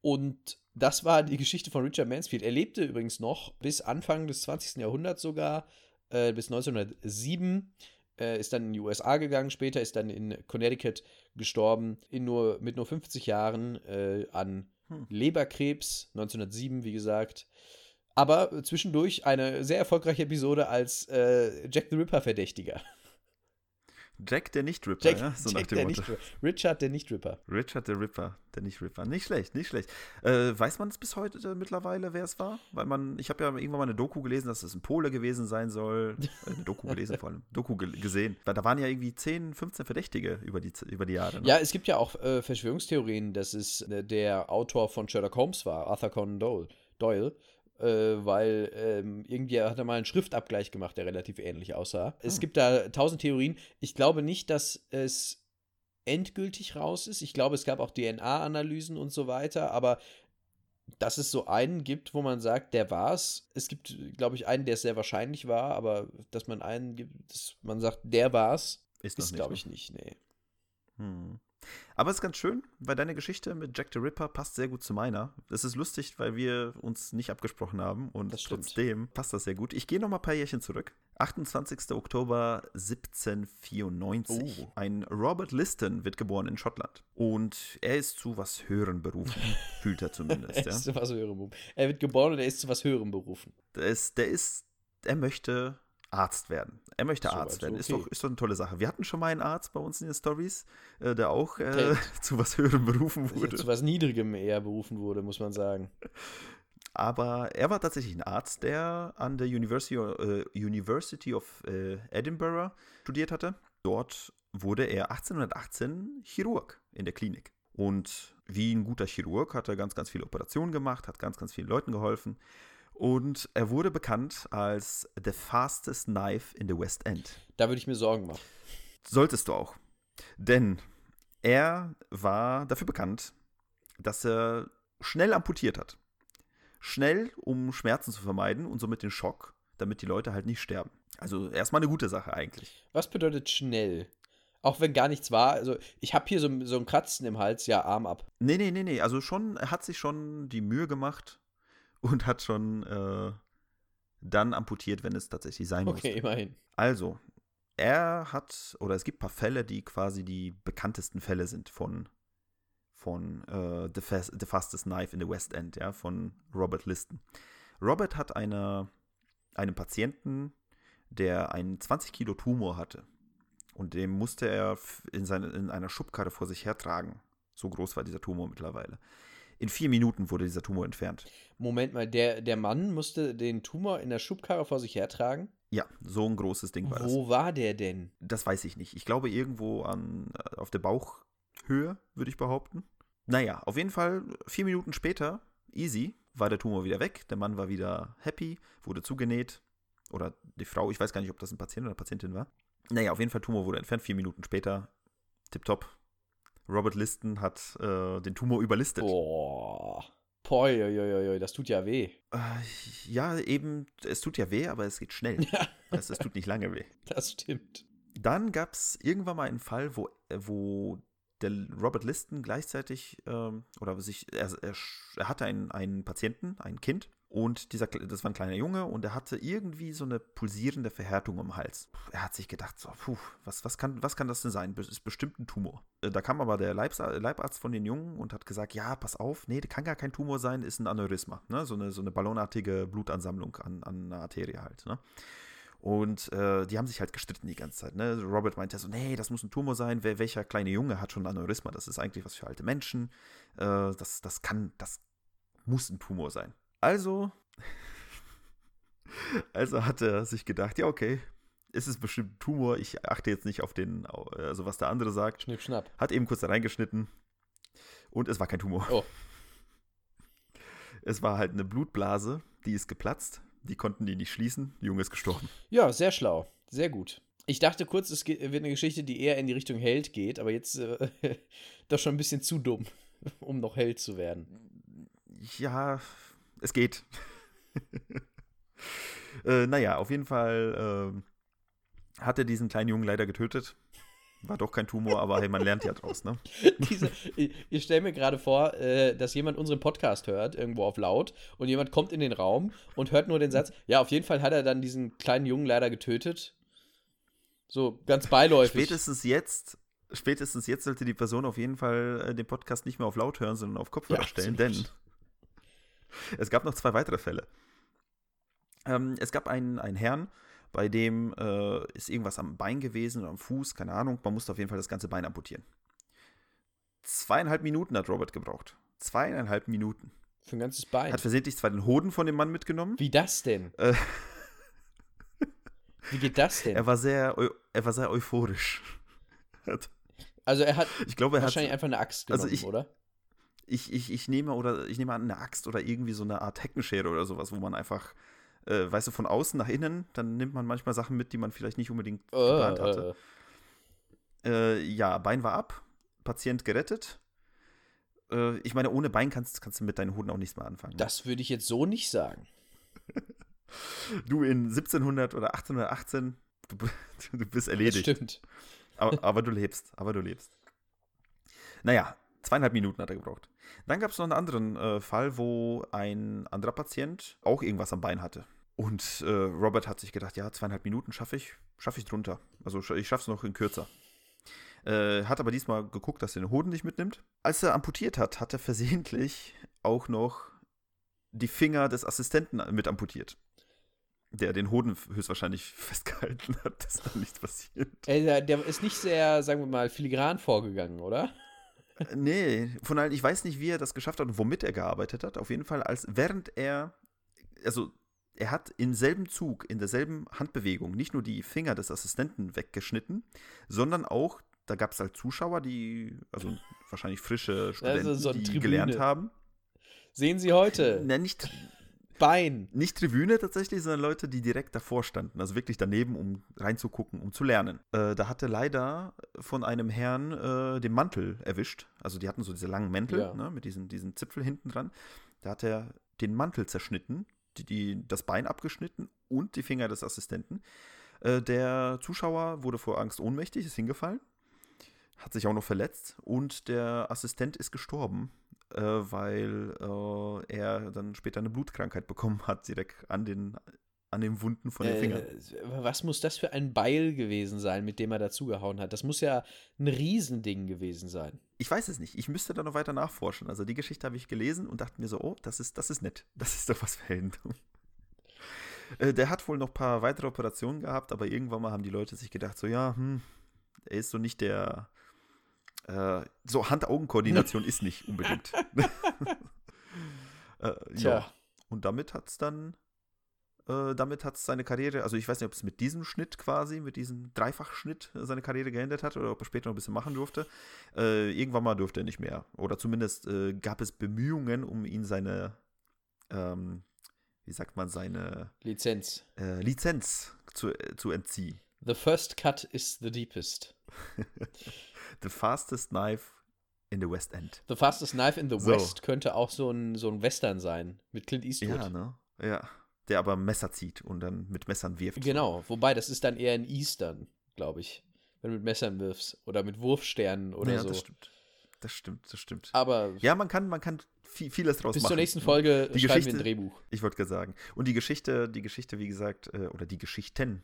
Und das war die Geschichte von Richard Mansfield. Er lebte übrigens noch bis Anfang des 20. Jahrhunderts sogar, äh, bis 1907. Äh, ist dann in die USA gegangen, später ist dann in Connecticut gestorben, in nur, mit nur 50 Jahren äh, an hm. Leberkrebs, 1907, wie gesagt. Aber zwischendurch eine sehr erfolgreiche Episode als äh, Jack the Ripper-Verdächtiger. Jack der Nicht-Ripper, Jack, ja? So Jack nach dem der Motto. Nicht Richard der Nicht-Ripper. Richard der Ripper, der Nicht-Ripper. Nicht schlecht, nicht schlecht. Äh, weiß man es bis heute äh, mittlerweile, wer es war? Weil man, ich habe ja irgendwann mal eine Doku gelesen, dass es ein Pole gewesen sein soll. Äh, eine Doku gelesen vor allem. Doku ge gesehen. Weil da waren ja irgendwie 10, 15 Verdächtige über die, über die Jahre. Ne? Ja, es gibt ja auch äh, Verschwörungstheorien, dass es äh, der Autor von Sherlock Holmes war, Arthur Conan Doyle. Doyle äh, weil ähm, irgendwie hat er mal einen Schriftabgleich gemacht, der relativ ähnlich aussah. Hm. Es gibt da tausend Theorien. Ich glaube nicht, dass es endgültig raus ist. Ich glaube, es gab auch DNA-Analysen und so weiter, aber dass es so einen gibt, wo man sagt, der war's. Es gibt, glaube ich, einen, der sehr wahrscheinlich war, aber dass man einen gibt, dass man sagt, der war's, ist, ist glaube ne? ich, nicht, nee. Hm. Aber es ist ganz schön, weil deine Geschichte mit Jack the Ripper passt sehr gut zu meiner. Das ist lustig, weil wir uns nicht abgesprochen haben und trotzdem passt das sehr gut. Ich gehe noch mal ein paar Jährchen zurück. 28. Oktober 1794. Oh. Ein Robert Liston wird geboren in Schottland. Und er ist zu was Höherem berufen. Fühlt er zumindest. er ist zu was Höherem berufen. Er wird geboren und er ist zu was Höherem berufen. Der ist, der ist er möchte Arzt werden. Er möchte So Arzt werden. so Ist, okay. doch, ist doch eine tolle Sache. Wir hatten schon mal einen Arzt bei uns in den Stories, äh, der auch äh, Okay. zu was höherem berufen wurde. Zu was Niedrigem eher berufen wurde, muss man sagen. Aber er war tatsächlich ein Arzt, der an der University, äh, University of äh, Edinburgh studiert hatte. Dort wurde er 1818 Chirurg in der Klinik. Und wie ein guter Chirurg hat er ganz, ganz viele Operationen gemacht, hat ganz, ganz vielen Leuten geholfen. Und er wurde bekannt als The Fastest Knife in the West End. Da würde ich mir Sorgen machen. Solltest du auch. Denn er war dafür bekannt, dass er schnell amputiert hat. Schnell, um Schmerzen zu vermeiden und somit den Schock, damit die Leute halt nicht sterben. Also erstmal eine gute Sache eigentlich. Was bedeutet schnell? Auch wenn gar nichts war. Also, ich habe hier so, so ein Kratzen im Hals, ja, Arm ab. Nee, nee, nee, nee. Also schon, er hat sich schon die Mühe gemacht und hat schon äh, dann amputiert, wenn es tatsächlich sein Okay, musste. immerhin. Also, er hat, oder es gibt ein paar Fälle, die quasi die bekanntesten Fälle sind von, von äh, the, Fast, the Fastest Knife in the West End, ja, von Robert Liston. Robert hat eine, einen Patienten, der einen 20 Kilo Tumor hatte. Und den musste er in, seine, in einer Schubkarre vor sich hertragen. So groß war dieser Tumor mittlerweile. In vier Minuten wurde dieser Tumor entfernt. Moment mal, der, der Mann musste den Tumor in der Schubkarre vor sich hertragen. Ja, so ein großes Ding war das. Wo war der denn? Das weiß ich nicht. Ich glaube irgendwo an, äh, auf der Bauchhöhe, würde ich behaupten. Naja, auf jeden Fall, vier Minuten später, easy, war der Tumor wieder weg. Der Mann war wieder happy, wurde zugenäht. Oder die Frau, ich weiß gar nicht, ob das ein Patient oder eine Patientin war. Naja, auf jeden Fall, Tumor wurde entfernt, vier Minuten später. Tipptopp. Robert Liston hat äh, den Tumor überlistet. Boah. Poi, oi, oi, oi, das tut ja weh. Äh, ja, eben, es tut ja weh, aber es geht schnell. Ja, es, es tut nicht lange weh. das stimmt. Dann gab es irgendwann mal einen Fall, wo, äh, wo der Robert Liston gleichzeitig, ähm, oder sich, er, er, er hatte einen, einen Patienten, ein Kind, und dieser, das war ein kleiner Junge, und er hatte irgendwie so eine pulsierende Verhärtung im Hals. Er hat sich gedacht, so, puh, was, was, kann, was kann das denn sein? Das ist bestimmt ein Tumor. Äh, Da kam aber der Leibarzt von den Jungen und hat gesagt, ja, pass auf, nee, das kann gar kein Tumor sein, ist ein Aneurysma, ne? so, eine, so eine ballonartige Blutansammlung an, an einer Arterie halt. Ne? Und äh, die haben sich halt gestritten die ganze Zeit. Ne? Robert meinte so, nee, das muss ein Tumor sein. Wer, welcher kleine Junge hat schon ein Aneurysma? Das ist eigentlich was für alte Menschen. Äh, das, das kann, das muss ein Tumor sein. Also, also hat er sich gedacht, ja, okay, ist es bestimmt ein Tumor. Ich achte jetzt nicht auf den, also was der andere sagt. Schnipp, schnapp. Hat eben kurz da reingeschnitten und es war kein Tumor. Oh. Es war halt eine Blutblase, die ist geplatzt. Die konnten die nicht schließen. Der Junge ist gestorben. Ja, sehr schlau. Sehr gut. Ich dachte kurz, es wird eine Geschichte, die eher in die Richtung Held geht, aber jetzt äh, doch schon ein bisschen zu dumm, um noch Held zu werden. Ja, es geht. äh, naja, auf jeden Fall ähm, hat er diesen kleinen Jungen leider getötet. War doch kein Tumor, aber hey, man lernt ja draus, ne? Diese, ich ich stelle mir gerade vor, äh, dass jemand unseren Podcast hört, irgendwo auf laut, und jemand kommt in den Raum und hört nur den Satz, ja, auf jeden Fall hat er dann diesen kleinen Jungen leider getötet. So ganz beiläufig. Spätestens jetzt, spätestens jetzt sollte die Person auf jeden Fall äh, den Podcast nicht mehr auf laut hören, sondern auf Kopfhörer Ja, stellen, denn es gab noch zwei weitere Fälle. Ähm, es gab einen, einen Herrn, bei dem äh, ist irgendwas am Bein gewesen oder am Fuß, keine Ahnung. Man musste auf jeden Fall das ganze Bein amputieren. Zweieinhalb Minuten hat Robert gebraucht. Zweieinhalb Minuten. Für ein ganzes Bein. Hat versehentlich zwar den Hoden von dem Mann mitgenommen. Wie das denn? Äh, Wie geht das denn? er, war sehr, er war sehr euphorisch. Hat- also er hat ich glaube, er hat wahrscheinlich einfach eine Axt also genommen, ich- oder? Ich, ich, ich nehme oder ich nehme an eine Axt oder irgendwie so eine Art Heckenschere oder sowas, wo man einfach, äh, weißt du, von außen nach innen, dann nimmt man manchmal Sachen mit, die man vielleicht nicht unbedingt geplant hatte. Äh, Äh, ja, Bein war ab, Patient gerettet. Äh, ich meine, ohne Bein kannst, kannst du mit deinen Hoden auch nichts mehr anfangen. das würde ich jetzt so nicht sagen. Du in 1700 oder 1818, du, du bist Das erledigt. stimmt. Aber, aber du lebst, aber du lebst. Naja, zweieinhalb Minuten hat er gebraucht. Dann gab es noch einen anderen äh, Fall, wo ein anderer Patient auch irgendwas am Bein hatte. Und äh, Robert hat sich gedacht, ja, zweieinhalb Minuten schaffe ich, schaffe ich drunter. Also ich schaffe es noch in kürzer. Äh, hat aber diesmal geguckt, dass er den Hoden nicht mitnimmt. Als er amputiert hat, hat er versehentlich auch noch die Finger des Assistenten mit amputiert. der den Hoden höchstwahrscheinlich festgehalten hat, dass da nichts passiert. Äh, der, der ist nicht sehr, sagen wir mal, filigran vorgegangen, oder? Nee, von allen, ich weiß nicht, wie er das geschafft hat und womit er gearbeitet hat. Auf jeden Fall, als während er, also er hat im selben Zug, in derselben Handbewegung nicht nur die Finger des Assistenten weggeschnitten, sondern auch, da gab es halt Zuschauer, die, also wahrscheinlich frische Studenten, Also so die Tribüne. gelernt haben. Sehen Sie heute. Na, nicht, Bein. nicht Tribüne tatsächlich, sondern Leute, die direkt davor standen, also wirklich daneben, um reinzugucken, um zu lernen. Äh, da hatte leider von einem Herrn äh, den Mantel erwischt. Also die hatten so diese langen Mäntel Ja. ne, mit diesen, diesen Zipfel hinten dran. Da hat er den Mantel zerschnitten, die, die, das Bein abgeschnitten und die Finger des Assistenten. Äh, der Zuschauer wurde vor Angst ohnmächtig, ist hingefallen, hat sich auch noch verletzt und der Assistent ist gestorben, äh, weil äh, er dann später eine Blutkrankheit bekommen hat, direkt an den, an den Wunden von den Fingern. Äh, was muss das für ein Beil gewesen sein, mit dem er dazugehauen hat? Das muss ja ein Riesending gewesen sein. Ich weiß es nicht. Ich müsste da noch weiter nachforschen. Also die Geschichte habe ich gelesen und dachte mir so, oh, das ist, das ist nett. Das ist doch was für Heldendum. Äh, Der hat wohl noch ein paar weitere Operationen gehabt, aber irgendwann mal haben die Leute sich gedacht, so ja, hm, er ist so nicht der, äh, so Hand-Augen-Koordination ist nicht unbedingt. äh, ja. Und damit hat es dann, äh, damit hat es seine Karriere, also ich weiß nicht, ob es mit diesem Schnitt quasi, mit diesem Dreifachschnitt äh, seine Karriere geendet hat oder ob er später noch ein bisschen machen durfte. Äh, irgendwann mal durfte er nicht mehr. Oder zumindest gab es Bemühungen, um ihn seine, ähm, wie sagt man, seine Lizenz. Lizenz zu, zu entziehen. The first cut is the deepest. The fastest knife in the West End. The fastest knife in the So. West könnte auch so ein, so ein Western sein. Mit Clint Eastwood. Ja, ne? Ja. Der aber Messer zieht und dann mit Messern wirft. Genau, wobei das ist dann eher ein Eastern, glaube ich. Wenn du mit Messern wirfst. Oder mit Wurfsternen oder ja, so. das stimmt. Das stimmt, das stimmt. Aber Ja, man kann, man kann viel, vieles draus bis machen. zur nächsten? Folge Die schreiben wir ein Geschichte- Drehbuch. Ich wollte gerade sagen. Und die Geschichte, die Geschichte, wie gesagt, äh, oder die Geschichten,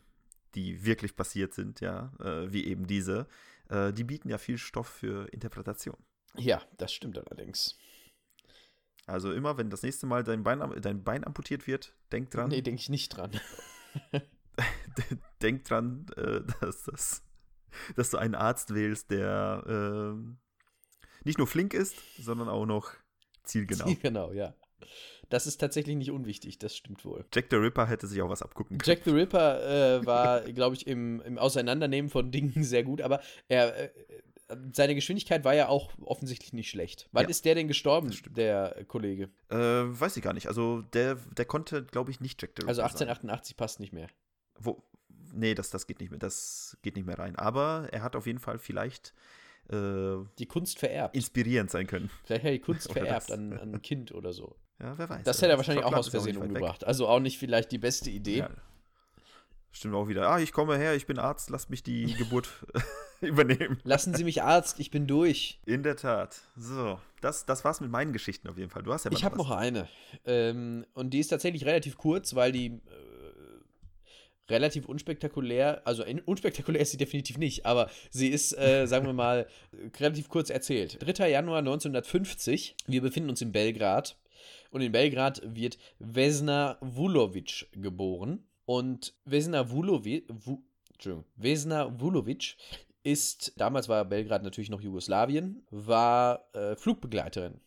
die wirklich passiert sind, ja, äh, wie eben diese, äh, die bieten ja viel Stoff für Interpretation. Ja, das stimmt allerdings. Also immer, wenn das nächste Mal dein Bein, dein Bein amputiert wird, denk dran, Nee, denke ich nicht dran. denk dran, äh, dass, das, dass du einen Arzt wählst, der ähm, nicht nur flink ist, sondern auch noch zielgenau. genau, ja. Das ist tatsächlich nicht unwichtig, das stimmt wohl. Jack the Ripper hätte sich auch was abgucken können. Jack the Ripper äh, war, glaube ich, im, im Auseinandernehmen von Dingen sehr gut, aber er, äh, seine Geschwindigkeit war ja auch offensichtlich nicht schlecht. Wann Ja, ist der denn gestorben, der Kollege? Äh, weiß ich gar nicht. Also der, der konnte, glaube ich, nicht Jack the Ripper Also sein. 1888 passt nicht mehr. Wo, nee, das, das geht nicht mehr. Das geht nicht mehr rein. Aber er hat auf jeden Fall vielleicht äh, Die Kunst vererbt. inspirierend sein können. Vielleicht hat die Kunst vererbt an, an ein Kind oder so. Ja, wer weiß. Das wer hätte er wahrscheinlich auch aus Versehen weg. umgebracht. Also auch nicht vielleicht die beste Idee. Ja. Stimmt auch wieder. Ah, ich komme her, ich bin Arzt, lass mich die Geburt übernehmen. Lassen Sie mich Arzt, ich bin durch. In der Tat. So, das, das war's mit meinen Geschichten auf jeden Fall. Du hast ja Ich habe noch eine. Ähm, und die ist tatsächlich relativ kurz, weil die äh, relativ unspektakulär, also unspektakulär ist sie definitiv nicht, aber sie ist, äh, sagen wir mal, relativ kurz erzählt. 3. Januar 1950, wir befinden uns in Belgrad und in Belgrad wird Vesna Vulovic geboren. Und Vesna Vulovic, Vu, Vesna Vulovic ist, damals war Belgrad natürlich noch Jugoslawien, war äh, Flugbegleiterin.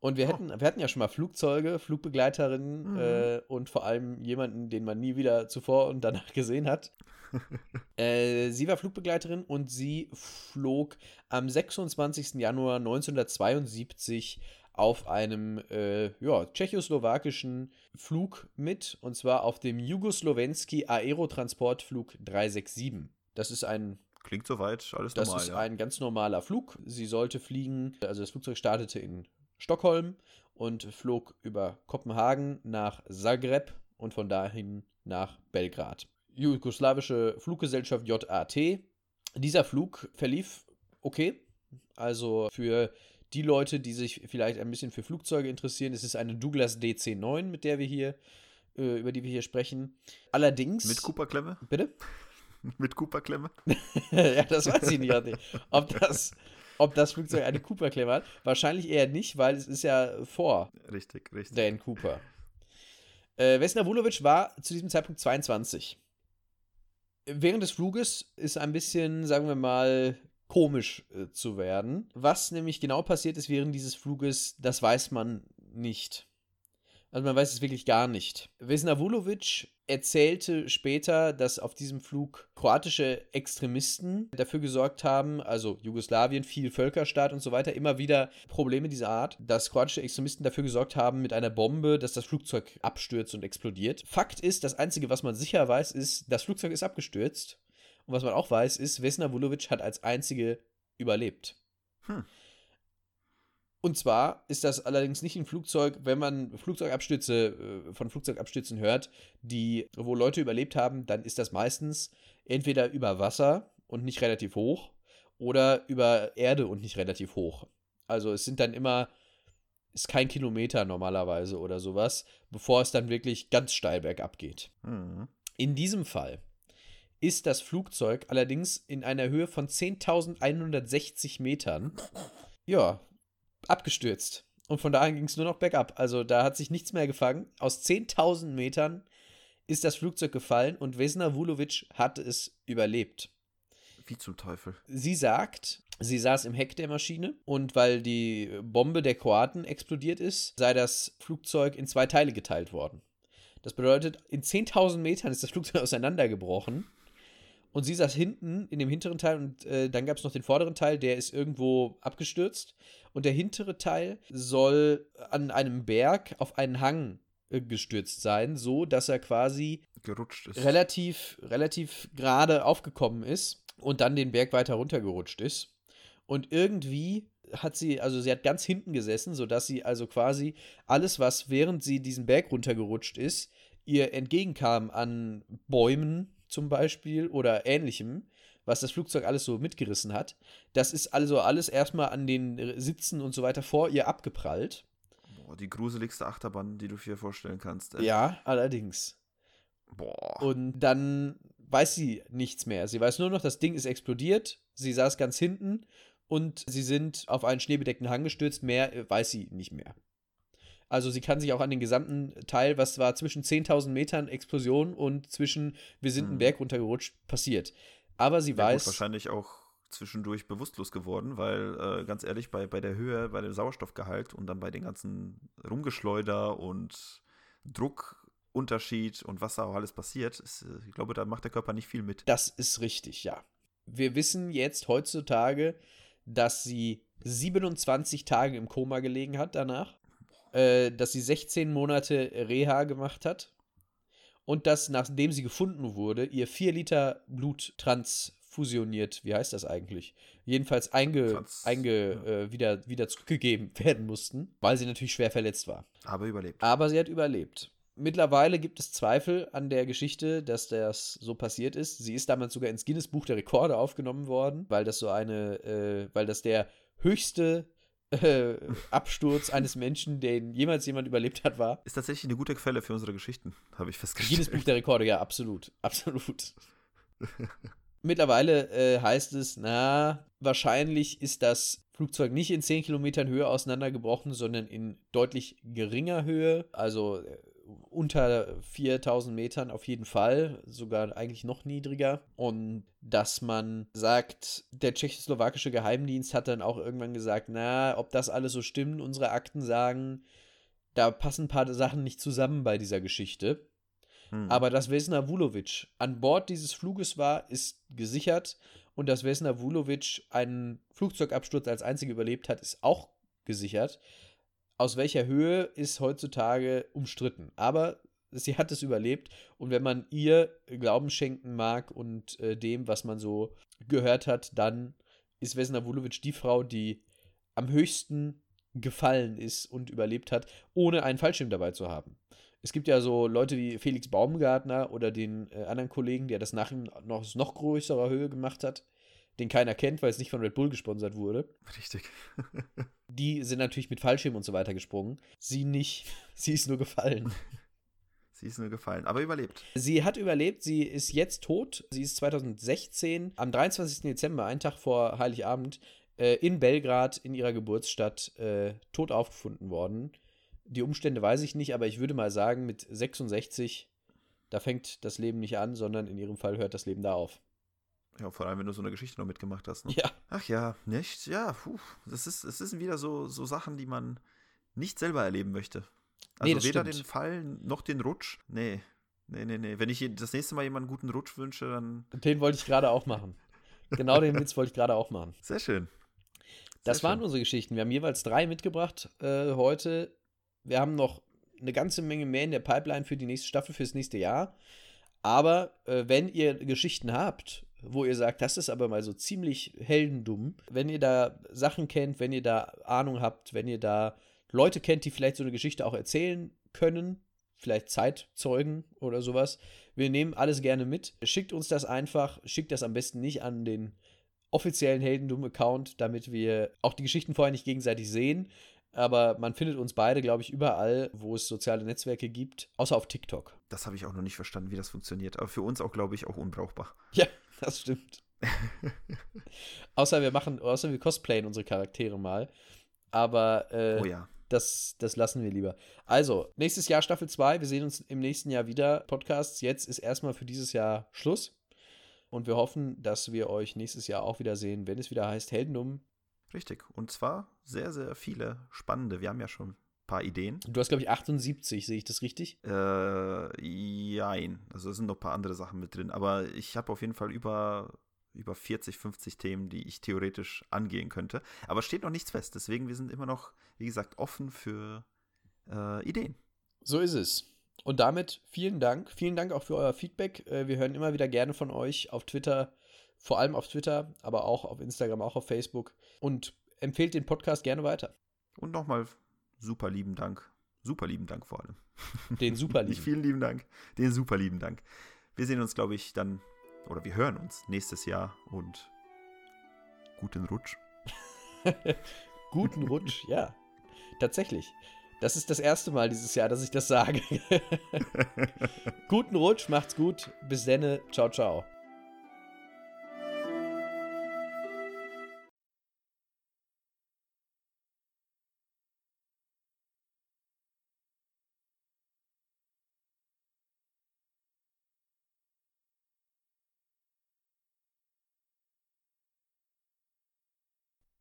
Und wir, Oh. hätten, wir hatten ja schon mal Flugzeuge, Flugbegleiterinnen Mhm. äh, und vor allem jemanden, den man nie wieder zuvor und danach gesehen hat. äh, sie war Flugbegleiterin und sie flog am 26. Januar 1972 auf einem äh, ja, tschechoslowakischen Flug mit, und zwar auf dem Jugoslowenski Aerotransportflug 367. Das ist ein Klingt soweit, alles das normal. ist ja. ein ganz normaler Flug. Sie sollte fliegen, also das Flugzeug startete in Stockholm und flog über Kopenhagen nach Zagreb und von dahin nach Belgrad. Jugoslawische Fluggesellschaft JAT. Dieser Flug verlief okay. Also für die Leute, die sich vielleicht ein bisschen für Flugzeuge interessieren, es ist eine Douglas DC-9, mit der wir hier, äh, über die wir hier sprechen. Allerdings. Mit Cooper-Klemme? Bitte? Mit Cooper-Klemme? ja, das weiß ich nicht. Ob das, ob das Flugzeug eine Cooper-Klemme hat. Wahrscheinlich eher nicht, weil es ist ja vor Richtig, richtig. Dan Cooper. Äh, Vesna Vulovic war zu diesem Zeitpunkt 22. Während des Fluges ist ein bisschen, sagen wir mal, komisch äh, zu werden. Was nämlich genau passiert ist während dieses Fluges, das weiß man nicht. Also man weiß es wirklich gar nicht. Vesna Vulovic erzählte später, dass auf diesem Flug kroatische Extremisten dafür gesorgt haben, also Jugoslawien, viel Völkerstaat und so weiter, immer wieder Probleme dieser Art, dass kroatische Extremisten dafür gesorgt haben mit einer Bombe, dass das Flugzeug abstürzt und explodiert. Fakt ist, das Einzige, was man sicher weiß, ist, das Flugzeug ist abgestürzt. Und was man auch weiß, ist, Vesna Vulovic hat als einzige überlebt. Hm. Und zwar ist das allerdings nicht ein Flugzeug, wenn man Flugzeugabstürze äh, von Flugzeugabstürzen hört, die, wo Leute überlebt haben, dann ist das meistens entweder über Wasser und nicht relativ hoch oder über Erde und nicht relativ hoch. Also es sind dann immer, ist kein Kilometer normalerweise oder sowas, bevor es dann wirklich ganz steil bergab geht. Mhm. In diesem Fall ist das Flugzeug allerdings in einer Höhe von 10.160 Metern. Ja, abgestürzt. Und von da an ging es nur noch bergab. Also da hat sich nichts mehr gefangen. Aus 10.000 Metern ist das Flugzeug gefallen und Vesna Vulovic hat es überlebt. Wie zum Teufel? Sie sagt, sie saß im Heck der Maschine und weil die Bombe der Kroaten explodiert ist, sei das Flugzeug in zwei Teile geteilt worden. Das bedeutet, in 10.000 Metern ist das Flugzeug auseinandergebrochen und sie saß hinten in dem hinteren Teil und äh, dann gab es noch den vorderen Teil, der ist irgendwo abgestürzt. Und der hintere Teil soll an einem Berg auf einen Hang äh, gestürzt sein, so dass er quasi gerutscht ist. Relativ, relativ gerade aufgekommen ist und dann den Berg weiter runtergerutscht ist. Und irgendwie hat sie, also sie hat ganz hinten gesessen, sodass sie also quasi alles, was während sie diesen Berg runtergerutscht ist, ihr entgegenkam an Bäumen, zum Beispiel oder ähnlichem, was das Flugzeug alles so mitgerissen hat. Das ist also alles erstmal an den Sitzen und so weiter vor ihr abgeprallt. Boah, die gruseligste Achterbahn, die du dir vorstellen kannst. Ey. Ja, allerdings. Boah. Und dann weiß sie nichts mehr. Sie weiß nur noch, das Ding ist explodiert. Sie saß ganz hinten und sie sind auf einen schneebedeckten Hang gestürzt. Mehr äh, weiß sie nicht mehr. Also sie kann sich auch an den gesamten Teil, was war zwischen 10.000 Metern Explosion und zwischen wir sind einen hm. Berg runtergerutscht, passiert. Aber sie ja, weiß. Gut, wahrscheinlich auch zwischendurch bewusstlos geworden, weil äh, ganz ehrlich, bei, bei der Höhe, bei dem Sauerstoffgehalt und dann bei den ganzen Rumgeschleuder und Druckunterschied und was da auch alles passiert, ist, äh, ich glaube, da macht der Körper nicht viel mit. Das ist richtig, ja. Wir wissen jetzt heutzutage, dass sie 27 Tage im Koma gelegen hat danach äh, dass sie 16 Monate Reha gemacht hat und dass, nachdem sie gefunden wurde, ihr 4 Liter Blut transfusioniert, wie heißt das eigentlich? Jedenfalls einge, Trans, einge ja. äh, wieder, wieder zurückgegeben werden mussten, weil sie natürlich schwer verletzt war. Aber überlebt. Aber sie hat überlebt. Mittlerweile gibt es Zweifel an der Geschichte, dass das so passiert ist. Sie ist damals sogar ins Guinness Buch der Rekorde aufgenommen worden, weil das so eine, äh, weil das der höchste äh, Absturz eines Menschen, den jemals jemand überlebt hat, war. Ist tatsächlich eine gute Quelle für unsere Geschichten, habe ich festgestellt. Jedes Buch der Rekorde, ja, absolut. Absolut. Mittlerweile äh, heißt es, na, wahrscheinlich ist das Flugzeug nicht in 10 Kilometern Höhe auseinandergebrochen, sondern in deutlich geringer Höhe. Also äh, unter 4000 Metern auf jeden Fall, sogar eigentlich noch niedriger. Und dass man sagt, der tschechoslowakische Geheimdienst hat dann auch irgendwann gesagt, na, ob das alles so stimmt, unsere Akten sagen, da passen ein paar Sachen nicht zusammen bei dieser Geschichte. Hm. Aber dass Vesna Vulovic an Bord dieses Fluges war, ist gesichert. Und dass Vesna Vulovic einen Flugzeugabsturz als einzige überlebt hat, ist auch gesichert aus welcher Höhe ist heutzutage umstritten. Aber sie hat es überlebt und wenn man ihr Glauben schenken mag und äh, dem, was man so gehört hat, dann ist Vesna Vulovic die Frau, die am höchsten gefallen ist und überlebt hat, ohne einen Fallschirm dabei zu haben. Es gibt ja so Leute wie Felix Baumgartner oder den äh, anderen Kollegen, der das nach ihm noch aus noch größerer Höhe gemacht hat den keiner kennt, weil es nicht von Red Bull gesponsert wurde. Richtig. die sind natürlich mit Fallschirm und so weiter gesprungen. Sie nicht. Sie ist nur gefallen. Sie ist nur gefallen, aber überlebt. Sie hat überlebt, sie ist jetzt tot. Sie ist 2016 am 23. Dezember, einen Tag vor Heiligabend, äh, in Belgrad, in ihrer Geburtsstadt, äh, tot aufgefunden worden. die Umstände weiß ich nicht, aber ich würde mal sagen, mit 66, da fängt das Leben nicht an, sondern in ihrem Fall hört das Leben da auf. Ja, vor allem, wenn du so eine Geschichte noch mitgemacht hast. Ne? Ja. Ach ja, nicht? Ja, puh. Das ist, das sind wieder so, so Sachen, die man nicht selber erleben möchte. Also das weder stimmt. den Fall noch den Rutsch. Nee. Nee, nee, nee. Wenn ich das nächste Mal jemanden guten Rutsch wünsche, dann. Den wollte ich gerade auch machen. Genau den Witz wollte ich gerade auch machen. Sehr schön. Das Sehr waren schön. unsere Geschichten. Wir haben jeweils drei mitgebracht äh, heute. Wir haben noch eine ganze Menge mehr in der Pipeline für die nächste Staffel, fürs nächste Jahr. Aber äh, wenn ihr Geschichten habt, wo ihr sagt, das ist aber mal so ziemlich heldendumm, wenn ihr da Sachen kennt, wenn ihr da Ahnung habt, wenn ihr da Leute kennt, die vielleicht so eine Geschichte auch erzählen können, vielleicht Zeitzeugen oder sowas, wir nehmen alles gerne mit. Schickt uns das einfach, schickt das am besten nicht an den offiziellen Heldendumm-Account, damit wir auch die Geschichten vorher nicht gegenseitig sehen. Aber man findet uns beide, glaube ich, überall, wo es soziale Netzwerke gibt, außer auf TikTok. Das habe ich auch noch nicht verstanden, wie das funktioniert. Aber für uns auch, glaube ich, auch unbrauchbar. Ja, das stimmt. außer wir machen, außer wir cosplayen unsere Charaktere mal. Aber äh, Oh ja. das, das lassen wir lieber. Also, nächstes Jahr Staffel 2. Wir sehen uns im nächsten Jahr wieder. Podcasts. Jetzt ist erstmal für dieses Jahr Schluss. Und wir hoffen, dass wir euch nächstes Jahr auch wieder sehen, wenn es wieder heißt Heldenum. Richtig. Und zwar sehr, sehr viele spannende. Wir haben ja schon paar Ideen. Du hast, glaube ich, 78, sehe ich das richtig? Äh, jein. Also es sind noch ein paar andere Sachen mit drin. Aber ich habe auf jeden Fall über, über 40, 50 Themen, die ich theoretisch angehen könnte. Aber steht noch nichts fest. Deswegen, wir sind immer noch, wie gesagt, offen für äh, Ideen. So ist es. Und damit vielen Dank. Vielen Dank auch für euer Feedback. Äh, Wir hören immer wieder gerne von euch auf Twitter, vor allem auf Twitter, aber auch auf Instagram, auch auf Facebook. Und empfehlt den Podcast gerne weiter. Und nochmal super lieben Dank. Super lieben Dank vor allem. Den super lieben. vielen lieben Dank. Den super lieben Dank. Wir sehen uns, glaube ich, dann, oder wir hören uns nächstes Jahr und guten Rutsch. Guten Rutsch, ja. Tatsächlich. Das ist das erste Mal dieses Jahr, dass ich das sage. Guten Rutsch, macht's gut. Bis denne. Ciao, ciao.